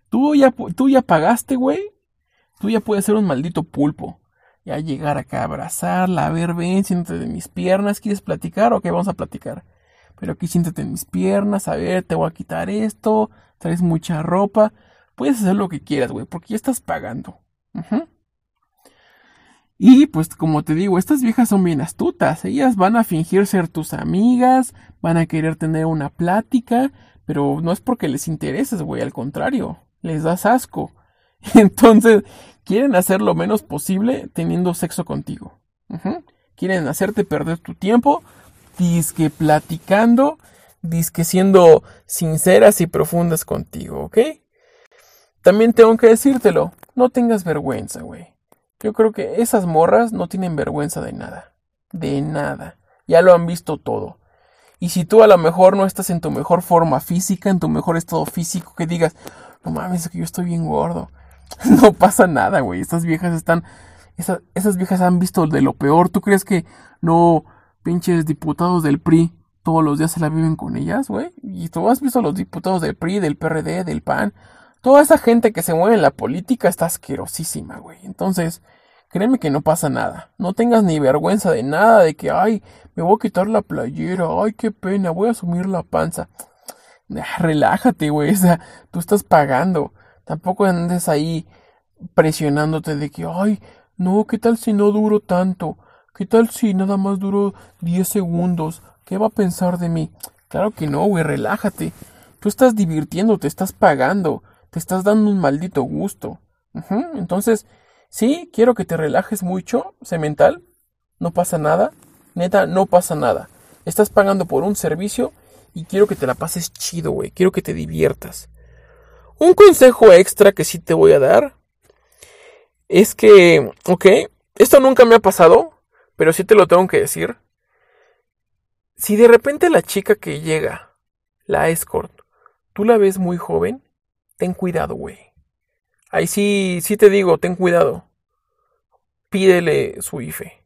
tú ya, tú ya pagaste, güey. Tú ya puedes ser un maldito pulpo. Ya llegar acá a abrazarla, a ver, ven, siéntate de mis piernas. ¿Quieres platicar? Ok, vamos a platicar. Pero aquí siéntate en mis piernas, a ver, te voy a quitar esto, traes mucha ropa. Puedes hacer lo que quieras, güey, porque ya estás pagando. Y pues como te digo, estas viejas son bien astutas. Ellas van a fingir ser tus amigas, van a querer tener una plática, pero no es porque les intereses, güey, al contrario, les das asco. Entonces, quieren hacer lo menos posible teniendo sexo contigo. Quieren hacerte perder tu tiempo, disque platicando, disque siendo sinceras y profundas contigo, ¿ok? También tengo que decírtelo, no tengas vergüenza, güey. Yo creo que esas morras no tienen vergüenza de nada. De nada. Ya lo han visto todo. Y si tú a lo mejor no estás en tu mejor forma física, en tu mejor estado físico, que digas, no mames, es que yo estoy bien gordo. No pasa nada, güey. Estas viejas están. Esas, esas viejas han visto de lo peor. ¿Tú crees que no pinches diputados del PRI todos los días se la viven con ellas, güey? Y tú has visto a los diputados del PRI, del PRD, del PAN. Toda esa gente que se mueve en la política está asquerosísima, güey. Entonces, créeme que no pasa nada. No tengas ni vergüenza de nada, de que, ay, me voy a quitar la playera, ay, qué pena, voy a asumir la panza. Relájate, güey, o sea, tú estás pagando. Tampoco andes ahí presionándote de que, ay, no, ¿qué tal si no duro tanto? ¿Qué tal si nada más duro 10 segundos? ¿Qué va a pensar de mí? Claro que no, güey, relájate. Tú estás divirtiéndote, estás pagando, te estás dando un maldito gusto. Entonces, sí, quiero que te relajes mucho, semental. No pasa nada. Neta, no pasa nada. Estás pagando por un servicio y quiero que te la pases chido, güey. Quiero que te diviertas. Un consejo extra que sí te voy a dar es que, ok, esto nunca me ha pasado, pero sí te lo tengo que decir. Si de repente la chica que llega, la escort, tú la ves muy joven, ten cuidado, güey. Ahí sí, sí te digo, ten cuidado. Pídele su IFE.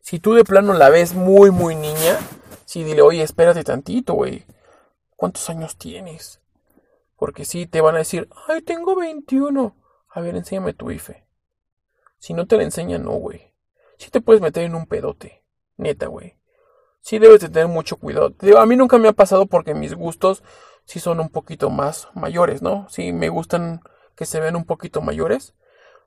Si tú de plano la ves muy, muy niña, sí dile, oye, espérate tantito, güey. ¿Cuántos años tienes? Porque si te van a decir, ay, tengo 21. A ver, enséñame tu IFE. Si no te la enseñan, no, güey. Si te puedes meter en un pedote. Neta, güey. Sí debes de tener mucho cuidado. A mí nunca me ha pasado porque mis gustos sí son un poquito más mayores, ¿no? Sí me gustan que se vean un poquito mayores.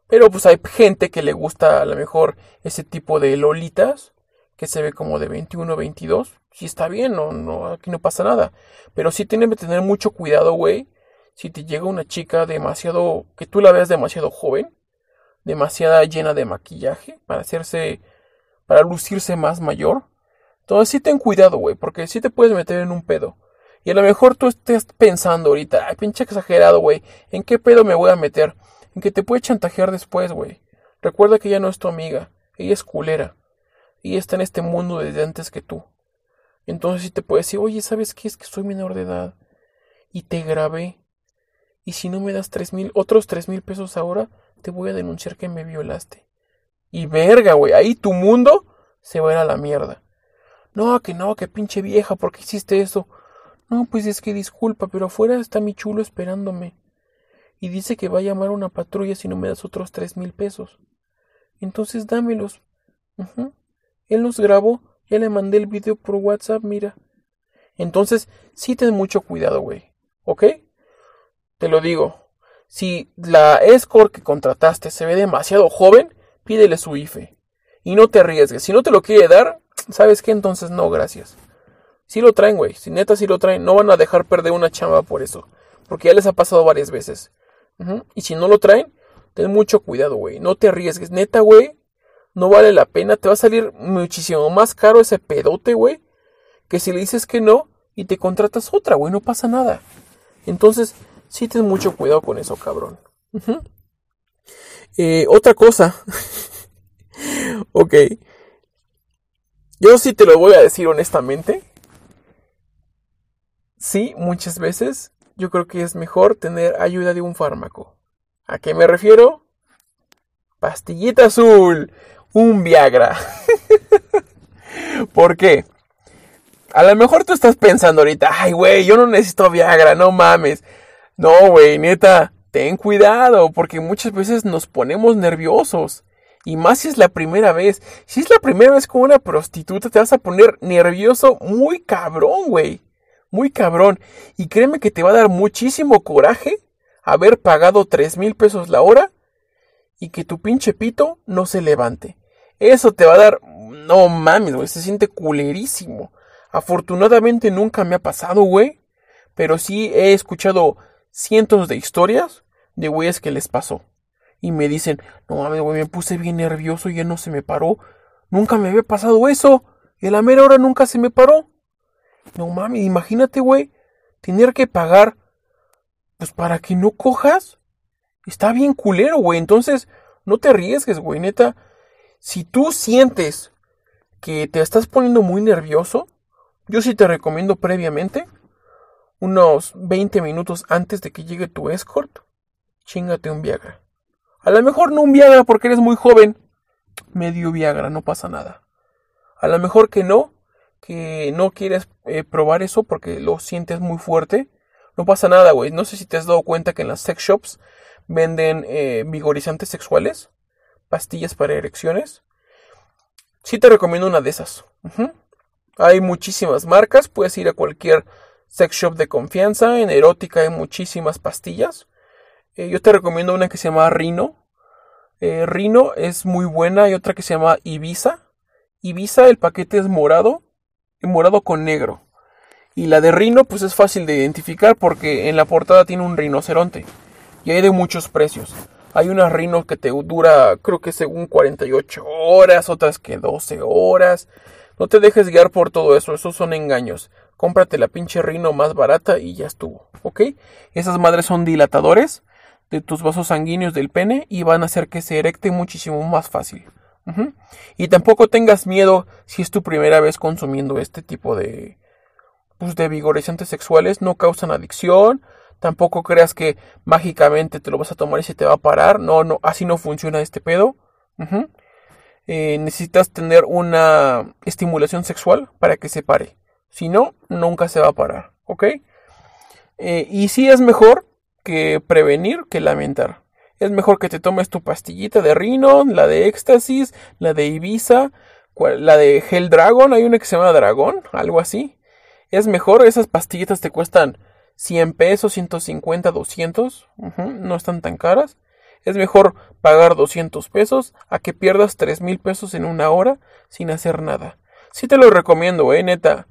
Pero pues hay gente que le gusta a lo mejor ese tipo de lolitas que se ve como de 21, 22. Sí está bien, no, no, aquí no pasa nada. Pero sí tienes que tener mucho cuidado, güey, si te llega una chica demasiado, que tú la veas demasiado joven, demasiada llena de maquillaje, para hacerse, para lucirse más mayor, entonces sí ten cuidado, güey, porque sí te puedes meter en un pedo. Y a lo mejor tú estés pensando ahorita, ay, pinche exagerado, güey, ¿en qué pedo me voy a meter? En que te puede chantajear después, güey. Recuerda que ella no es tu amiga, ella es culera. Y está en este mundo desde antes que tú. Entonces sí te puede decir, oye, ¿sabes qué? Es que soy menor de edad. Y te grabé. Y si no me das tres mil, otros tres mil pesos ahora, te voy a denunciar que me violaste. Y verga, güey, ahí tu mundo se va a ir a la mierda. No, que no, que pinche vieja, ¿por qué hiciste eso? No, pues es que disculpa, pero afuera está mi chulo esperándome. Y dice que va a llamar a una patrulla si no me das otros tres mil pesos. Entonces dámelos. Él los grabó, ya le mandé el video por WhatsApp, mira. Entonces, sí ten mucho cuidado, güey. ¿Ok? Te lo digo. Si la escort que contrataste se ve demasiado joven, pídele su IFE. Y no te arriesgues. Si no te lo quiere dar, ¿sabes qué? Entonces no, gracias. Si lo traen, güey. Si neta si lo traen, no van a dejar perder una chamba por eso. Porque ya les ha pasado varias veces. Y si no lo traen, ten mucho cuidado, güey. No te arriesgues. Neta, güey. No vale la pena. Te va a salir muchísimo más caro ese pedote, güey. Que si le dices que no y te contratas otra, güey. No pasa nada. Entonces, Sí, ten mucho cuidado con eso, cabrón. Eh, otra cosa. ok. Yo sí te lo voy a decir honestamente. Sí, muchas veces yo creo que es mejor tener ayuda de un fármaco. ¿A qué me refiero? Pastillita azul. Un Viagra. ¿Por qué? A lo mejor tú estás pensando ahorita, ay, güey, yo no necesito Viagra, no mames. No, güey, neta, ten cuidado, porque muchas veces nos ponemos nerviosos. Y más si es la primera vez. Si es la primera vez con una prostituta, te vas a poner nervioso muy cabrón, güey. Muy cabrón. Y créeme que te va a dar muchísimo coraje haber pagado tres mil pesos la hora y que tu pinche pito no se levante. Eso te va a dar... No mames, güey, se siente culerísimo. Afortunadamente nunca me ha pasado, güey. Pero sí he escuchado cientos de historias de güeyes que les pasó. Y me dicen, no mames, güey, me puse bien nervioso y ya no se me paró. Nunca me había pasado eso. Y a la mera hora nunca se me paró. No mames, imagínate, güey, tener que pagar, pues para que no cojas. Está bien culero, güey. Entonces, no te arriesgues, güey, neta. Si tú sientes que te estás poniendo muy nervioso, Yo sí te recomiendo previamente, unos 20 minutos antes de que llegue tu escort, chingate un Viagra. A lo mejor no un Viagra porque eres muy joven, medio Viagra, no pasa nada. A lo mejor que no, que no quieres eh, probar eso porque lo sientes muy fuerte, no pasa nada, güey. No sé si te has dado cuenta que en las sex shops venden eh, vigorizantes sexuales, pastillas para erecciones. Sí te recomiendo una de esas. Hay muchísimas marcas, puedes ir a cualquier sex shop de confianza. En erótica hay muchísimas pastillas. Eh, yo te recomiendo una que se llama Rino. Eh, Rino es muy buena. Hay otra que se llama Ibiza. Ibiza, el paquete es morado. Morado con negro. Y la de Rino, pues es fácil de identificar porque en la portada tiene un rinoceronte. Y hay de muchos precios. Hay una Rino que te dura, creo que según 48 horas, otras que 12 horas. No te dejes guiar por todo eso, esos son engaños. Cómprate la pinche Rino más barata y ya estuvo, ¿ok? Esas madres son dilatadores de tus vasos sanguíneos del pene y van a hacer que se erecte muchísimo más fácil. Y tampoco tengas miedo si es tu primera vez consumiendo este tipo de, pues, de vigorizantes sexuales, no causan adicción, Tampoco creas que mágicamente te lo vas a tomar y se te va a parar. No, no, así no funciona este pedo. Eh, necesitas tener una estimulación sexual para que se pare. Si no, nunca se va a parar. ¿Ok? Eh, y sí es mejor que prevenir que lamentar. Es mejor que te tomes tu pastillita de Rhino, la de Éxtasis, la de Ibiza, la de Hell Dragon. Hay una que se llama Dragón, algo así. Es mejor, esas pastillitas te cuestan 100 pesos, 150, 200, no están tan caras. Es mejor pagar 200 pesos a que pierdas 3 mil pesos en una hora sin hacer nada. Sí te lo recomiendo, eh, neta.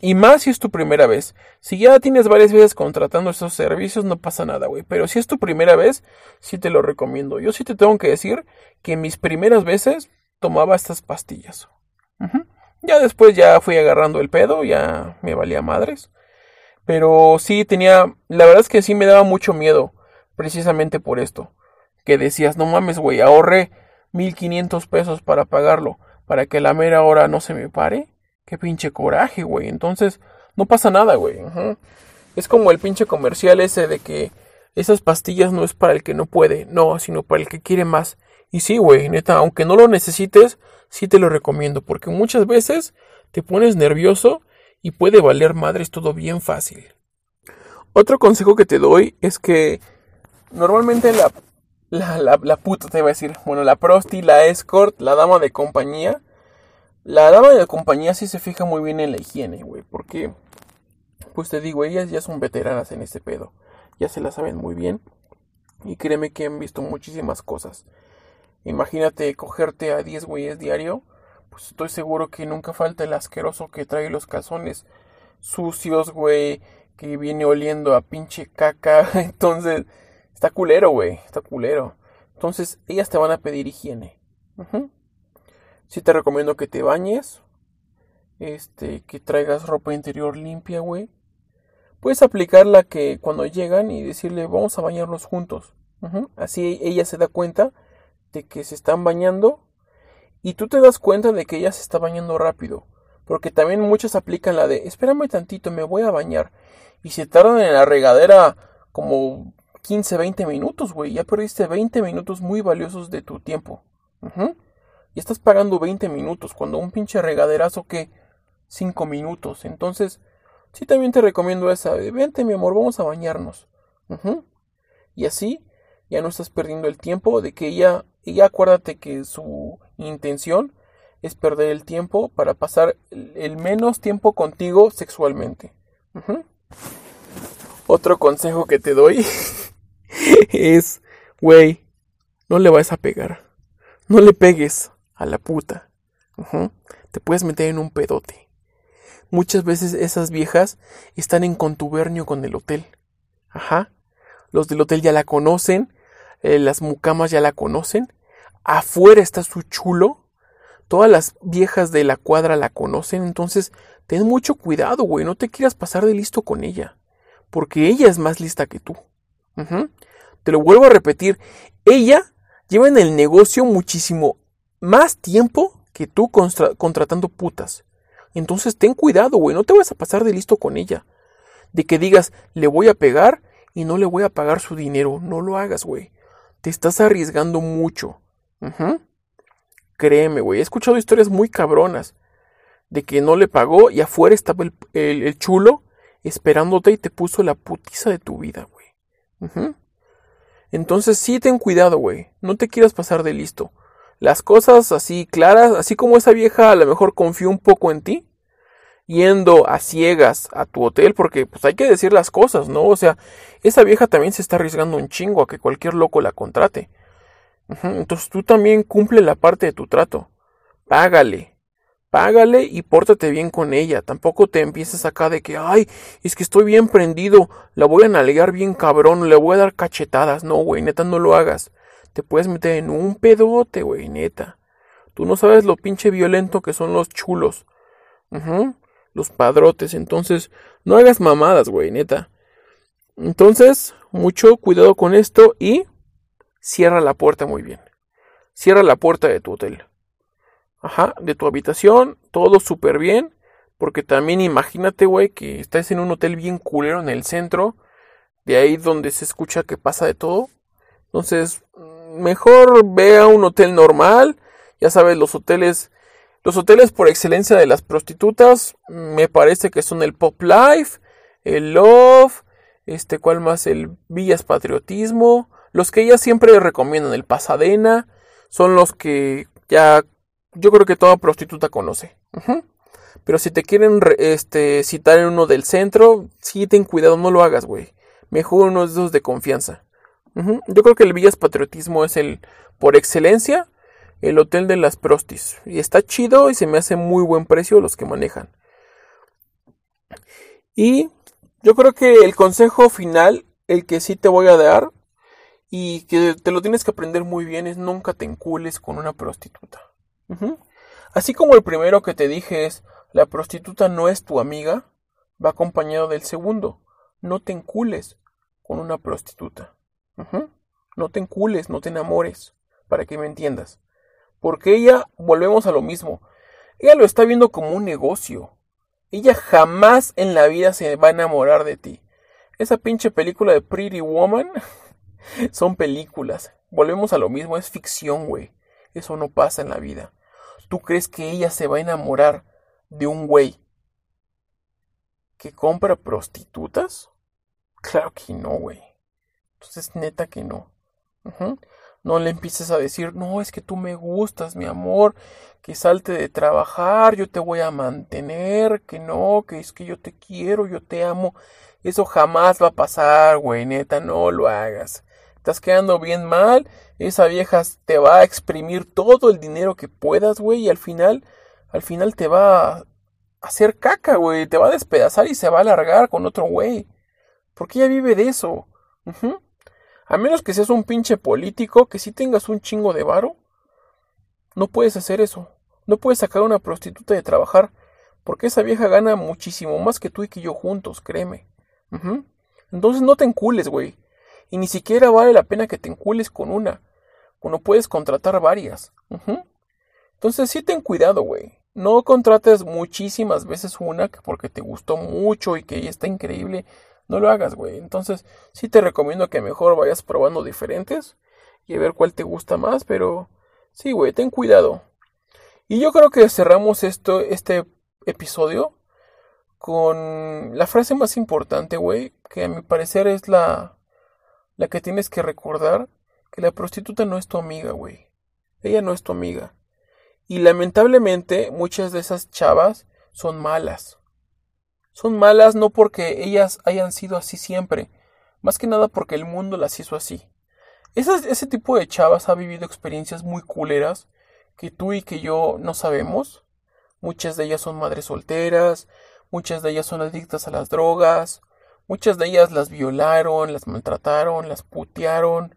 Y más si es tu primera vez. Si ya tienes varias veces contratando esos servicios, no pasa nada, güey. Pero si es tu primera vez, sí te lo recomiendo. Yo sí te tengo que decir que mis primeras veces tomaba estas pastillas. Ya después ya fui agarrando el pedo, ya me valía madres. Pero sí tenía, la verdad es que sí me daba mucho miedo, precisamente por esto. Que decías, no mames, güey, ahorré 1500 pesos para pagarlo, para que la mera hora no se me pare. Qué pinche coraje, güey. Entonces, no pasa nada, güey. Es como el pinche comercial ese de que esas pastillas no es para el que no puede, no, sino para el que quiere más. Y sí, güey, neta, aunque no lo necesites, sí te lo recomiendo, porque muchas veces te pones nervioso y puede valer madres todo bien fácil. Otro consejo que te doy es que normalmente la, la, la, puta te iba a decir, bueno, la prosti, la escort, la dama de compañía, la dama de compañía sí se fija muy bien en la higiene, güey, porque, pues te digo, ellas ya son veteranas en este pedo, ya se la saben muy bien y créeme que han visto muchísimas cosas. Imagínate cogerte a 10 güeyes diario pues estoy seguro que nunca falta el asqueroso que trae los calzones sucios, güey, que viene oliendo a pinche caca. Entonces, está culero, güey, está culero. Entonces, ellas te van a pedir higiene. Si te recomiendo que te bañes, este, que traigas ropa interior limpia, güey. Puedes aplicarla que cuando llegan y decirle vamos a bañarnos juntos. Así ella se da cuenta de que se están bañando y tú te das cuenta de que ella se está bañando rápido, porque también muchos aplican la de espérame tantito, me voy a bañar, y se tardan en la regadera como 15, 20 minutos, güey, ya perdiste 20 minutos muy valiosos de tu tiempo. Y estás pagando 20 minutos, cuando un pinche regaderazo que 5 minutos. Entonces, sí también te recomiendo esa, vente mi amor, vamos a bañarnos. Y así ya no estás perdiendo el tiempo de que ella, ella acuérdate que su intención es perder el tiempo para pasar el menos tiempo contigo sexualmente. Otro consejo que te doy es, güey, no le vas a pegar. No le pegues a la puta. Te puedes meter en un pedote. Muchas veces esas viejas están en contubernio con el hotel. Ajá. Los del hotel ya la conocen, eh, las mucamas ya la conocen afuera está su chulo. Todas las viejas de la cuadra la conocen, entonces ten mucho cuidado, güey, no te quieras pasar de listo con ella, porque ella es más lista que tú. Te lo vuelvo a repetir, ella lleva en el negocio muchísimo más tiempo que tú contratando putas. Entonces ten cuidado, güey, no te vas a pasar de listo con ella. De que digas, le voy a pegar y no le voy a pagar su dinero. No lo hagas, güey. Te estás arriesgando mucho. Créeme, güey. He escuchado historias muy cabronas. De que no le pagó y afuera estaba el, chulo esperándote y te puso la putiza de tu vida, güey. Entonces sí ten cuidado, güey. No te quieras pasar de listo. Las cosas así claras, así como esa vieja a lo mejor confió un poco en ti, yendo a ciegas a tu hotel, porque pues hay que decir las cosas, ¿no? O sea, esa vieja también se está arriesgando un chingo a que cualquier loco la contrate. Entonces tú también cumple la parte de tu trato. Págale. Págale y pórtate bien con ella. Tampoco te empieces acá de que, ay, es que estoy bien prendido, la voy a nalegar bien cabrón, le voy a dar cachetadas. No, güey, neta, no lo hagas. Te puedes meter en un pedote, güey, neta. Tú no sabes lo pinche violento que son los chulos. Los padrotes. Entonces, no hagas mamadas, güey, neta. Entonces, mucho cuidado con esto y cierra la puerta muy bien. Cierra la puerta de tu hotel. Ajá, de tu habitación, todo súper bien. Porque también imagínate, güey, que estás en un hotel bien culero en el centro. De ahí donde se escucha que pasa de todo. Entonces, mejor ve a un hotel normal. Ya sabes, los hoteles. Los hoteles por excelencia de las prostitutas. Me parece que son el Pop Life. El Love. Este, ¿cuál más? El Villas Patriotismo. Los que ellas siempre recomiendan, el Pasadena, son los que ya yo creo que toda prostituta conoce. Pero si te quieren este, citar en uno del centro, sí ten cuidado, no lo hagas, güey. Mejor uno de esos de confianza. Yo creo que el Villas Patriotismo es el, por excelencia, el hotel de las prostis. Y está chido y se me hace muy buen precio los que manejan. Y yo creo que el consejo final, el que sí te voy a dar, y que te lo tienes que aprender muy bien es nunca te encules con una prostituta. Así como el primero que te dije es la prostituta no es tu amiga, va acompañado del segundo, no te encules con una prostituta. No te encules, no te enamores, para que me entiendas. Porque ella, volvemos a lo mismo, ella lo está viendo como un negocio. Ella jamás en la vida se va a enamorar de ti. Esa pinche película de Pretty Woman Son películas. Volvemos a lo mismo, es ficción, güey. Eso no pasa en la vida. ¿Tú crees que ella se va a enamorar de un güey que compra prostitutas? Claro que no, güey. Entonces, neta que no. No le empieces a decir, no, es que tú me gustas, mi amor, que salte de trabajar, yo te voy a mantener, que no, que es que yo te quiero, yo te amo. Eso jamás va a pasar, güey, neta, no lo hagas estás quedando bien mal, esa vieja te va a exprimir todo el dinero que puedas, güey, y al final, al final te va a hacer caca, güey, te va a despedazar y se va a largar con otro güey. Porque ella vive de eso. A menos que seas un pinche político, que si tengas un chingo de varo, no puedes hacer eso. No puedes sacar a una prostituta de trabajar, porque esa vieja gana muchísimo más que tú y que yo juntos, créeme. Entonces no te encules, güey. Y ni siquiera vale la pena que te encules con una, cuando puedes contratar varias. Entonces sí ten cuidado, güey. No contrates muchísimas veces una porque te gustó mucho y que ella está increíble. No lo hagas, güey. Entonces sí te recomiendo que mejor vayas probando diferentes y a ver cuál te gusta más, pero sí, güey, ten cuidado. Y yo creo que cerramos esto, este episodio con la frase más importante, güey, que a mi parecer es la la que tienes que recordar que la prostituta no es tu amiga, güey. Ella no es tu amiga. Y lamentablemente muchas de esas chavas son malas. Son malas no porque ellas hayan sido así siempre, más que nada porque el mundo las hizo así. ese tipo de chavas ha vivido experiencias muy culeras que tú y que yo no sabemos. Muchas de ellas son madres solteras, muchas de ellas son adictas a las drogas, Muchas de ellas las violaron, las maltrataron, las putearon.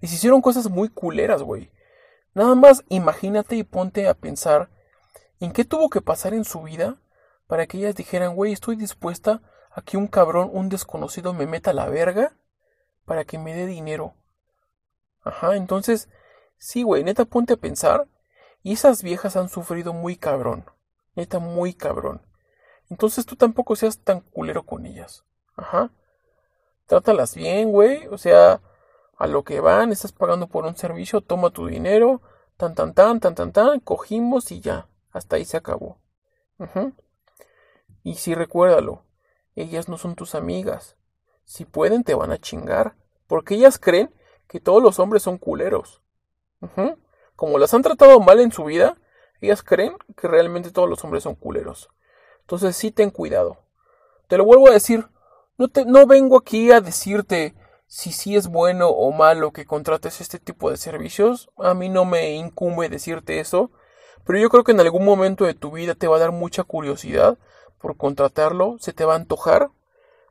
Les hicieron cosas muy culeras, güey. Nada más imagínate y ponte a pensar en qué tuvo que pasar en su vida para que ellas dijeran, güey, estoy dispuesta a que un cabrón, un desconocido me meta la verga para que me dé dinero. Ajá, entonces, sí, güey, neta, ponte a pensar. Y esas viejas han sufrido muy cabrón. Neta, muy cabrón. Entonces tú tampoco seas tan culero con ellas. Ajá. Trátalas bien, güey. O sea, a lo que van, estás pagando por un servicio, toma tu dinero, tan, tan, tan, tan, tan, tan, cogimos y ya. Hasta ahí se acabó. Y sí, recuérdalo, ellas no son tus amigas. Si pueden, te van a chingar. Porque ellas creen que todos los hombres son culeros. Como las han tratado mal en su vida, ellas creen que realmente todos los hombres son culeros. Entonces sí ten cuidado. Te lo vuelvo a decir, no, te, no vengo aquí a decirte si sí es bueno o malo que contrates este tipo de servicios. A mí no me incumbe decirte eso. Pero yo creo que en algún momento de tu vida te va a dar mucha curiosidad por contratarlo, se te va a antojar,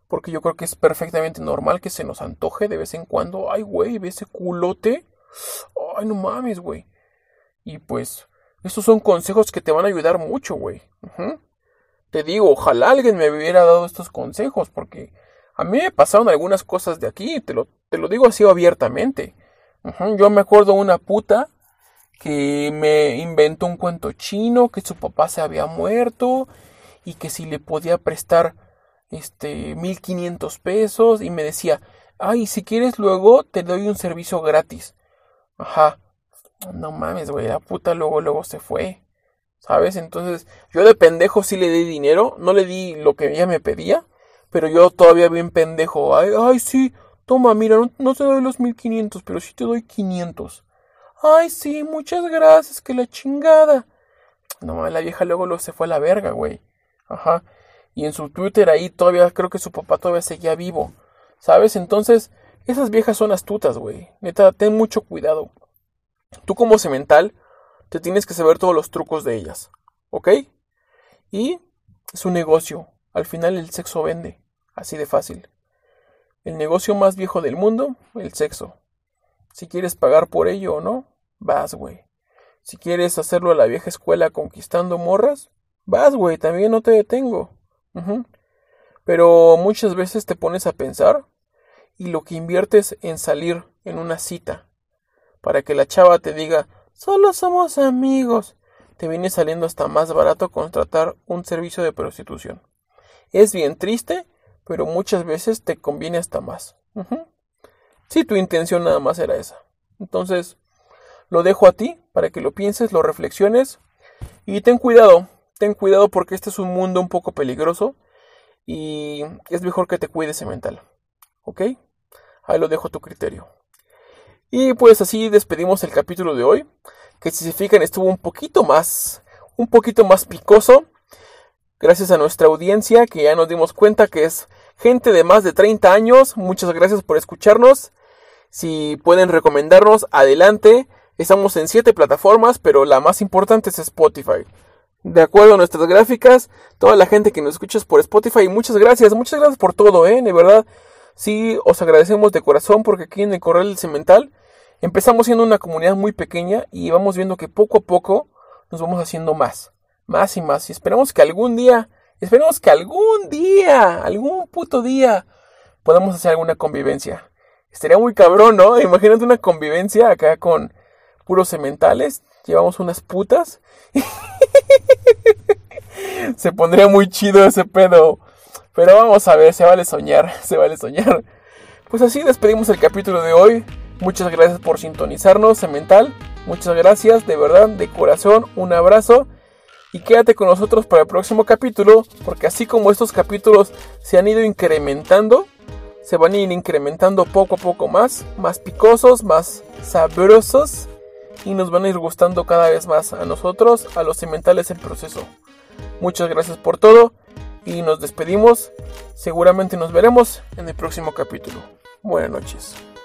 porque yo creo que es perfectamente normal que se nos antoje de vez en cuando. Ay, güey, ve ese culote. Ay, no mames, güey. Y pues, estos son consejos que te van a ayudar mucho, güey. Te digo, ojalá alguien me hubiera dado estos consejos, porque a mí me pasaron algunas cosas de aquí, te lo, te lo digo así abiertamente. Yo me acuerdo una puta que me inventó un cuento chino, que su papá se había muerto y que si le podía prestar este 1500 pesos y me decía, ay, si quieres luego te doy un servicio gratis. Ajá. No mames, güey, la puta luego luego se fue. ¿Sabes? Entonces, yo de pendejo sí le di dinero, no le di lo que ella me pedía, pero yo todavía bien pendejo, ay, ay, sí, toma, mira, no, no te doy los 1500, pero sí te doy 500. Ay, sí, muchas gracias, que la chingada. No, la vieja luego lo se fue a la verga, güey. Ajá. Y en su Twitter ahí todavía creo que su papá todavía seguía vivo. ¿Sabes? Entonces, esas viejas son astutas, güey. Neta, ten mucho cuidado. Tú como semental, te tienes que saber todos los trucos de ellas. ¿Ok? Y es un negocio. Al final el sexo vende. Así de fácil. El negocio más viejo del mundo, el sexo. Si quieres pagar por ello o no, vas, güey. Si quieres hacerlo a la vieja escuela conquistando morras, vas, güey, también no te detengo. Pero muchas veces te pones a pensar y lo que inviertes en salir en una cita para que la chava te diga, solo somos amigos, te viene saliendo hasta más barato contratar un servicio de prostitución. Es bien triste, pero muchas veces te conviene hasta más. Si tu intención nada más era esa. Entonces, lo dejo a ti para que lo pienses, lo reflexiones y ten cuidado, ten cuidado porque este es un mundo un poco peligroso y es mejor que te cuides mental. ¿Ok? Ahí lo dejo a tu criterio. Y pues así despedimos el capítulo de hoy, que si se fijan estuvo un poquito más, un poquito más picoso, gracias a nuestra audiencia que ya nos dimos cuenta que es gente de más de 30 años. Muchas gracias por escucharnos si pueden recomendarnos, adelante. Estamos en siete plataformas, pero la más importante es Spotify. De acuerdo a nuestras gráficas, toda la gente que nos escucha por Spotify, muchas gracias, muchas gracias por todo, ¿eh? De verdad, sí, os agradecemos de corazón porque aquí en el Corral del Cemental empezamos siendo una comunidad muy pequeña y vamos viendo que poco a poco nos vamos haciendo más, más y más. Y esperamos que algún día, esperamos que algún día, algún puto día, podamos hacer alguna convivencia. Estaría muy cabrón, ¿no? Imagínate una convivencia acá con puros sementales. Llevamos unas putas. se pondría muy chido ese pedo. Pero vamos a ver, se vale soñar, se vale soñar. Pues así despedimos el capítulo de hoy. Muchas gracias por sintonizarnos, Semental. Muchas gracias, de verdad, de corazón, un abrazo. Y quédate con nosotros para el próximo capítulo, porque así como estos capítulos se han ido incrementando, se van a ir incrementando poco a poco más, más picosos, más sabrosos y nos van a ir gustando cada vez más a nosotros, a los cementales en proceso. Muchas gracias por todo y nos despedimos. Seguramente nos veremos en el próximo capítulo. Buenas noches.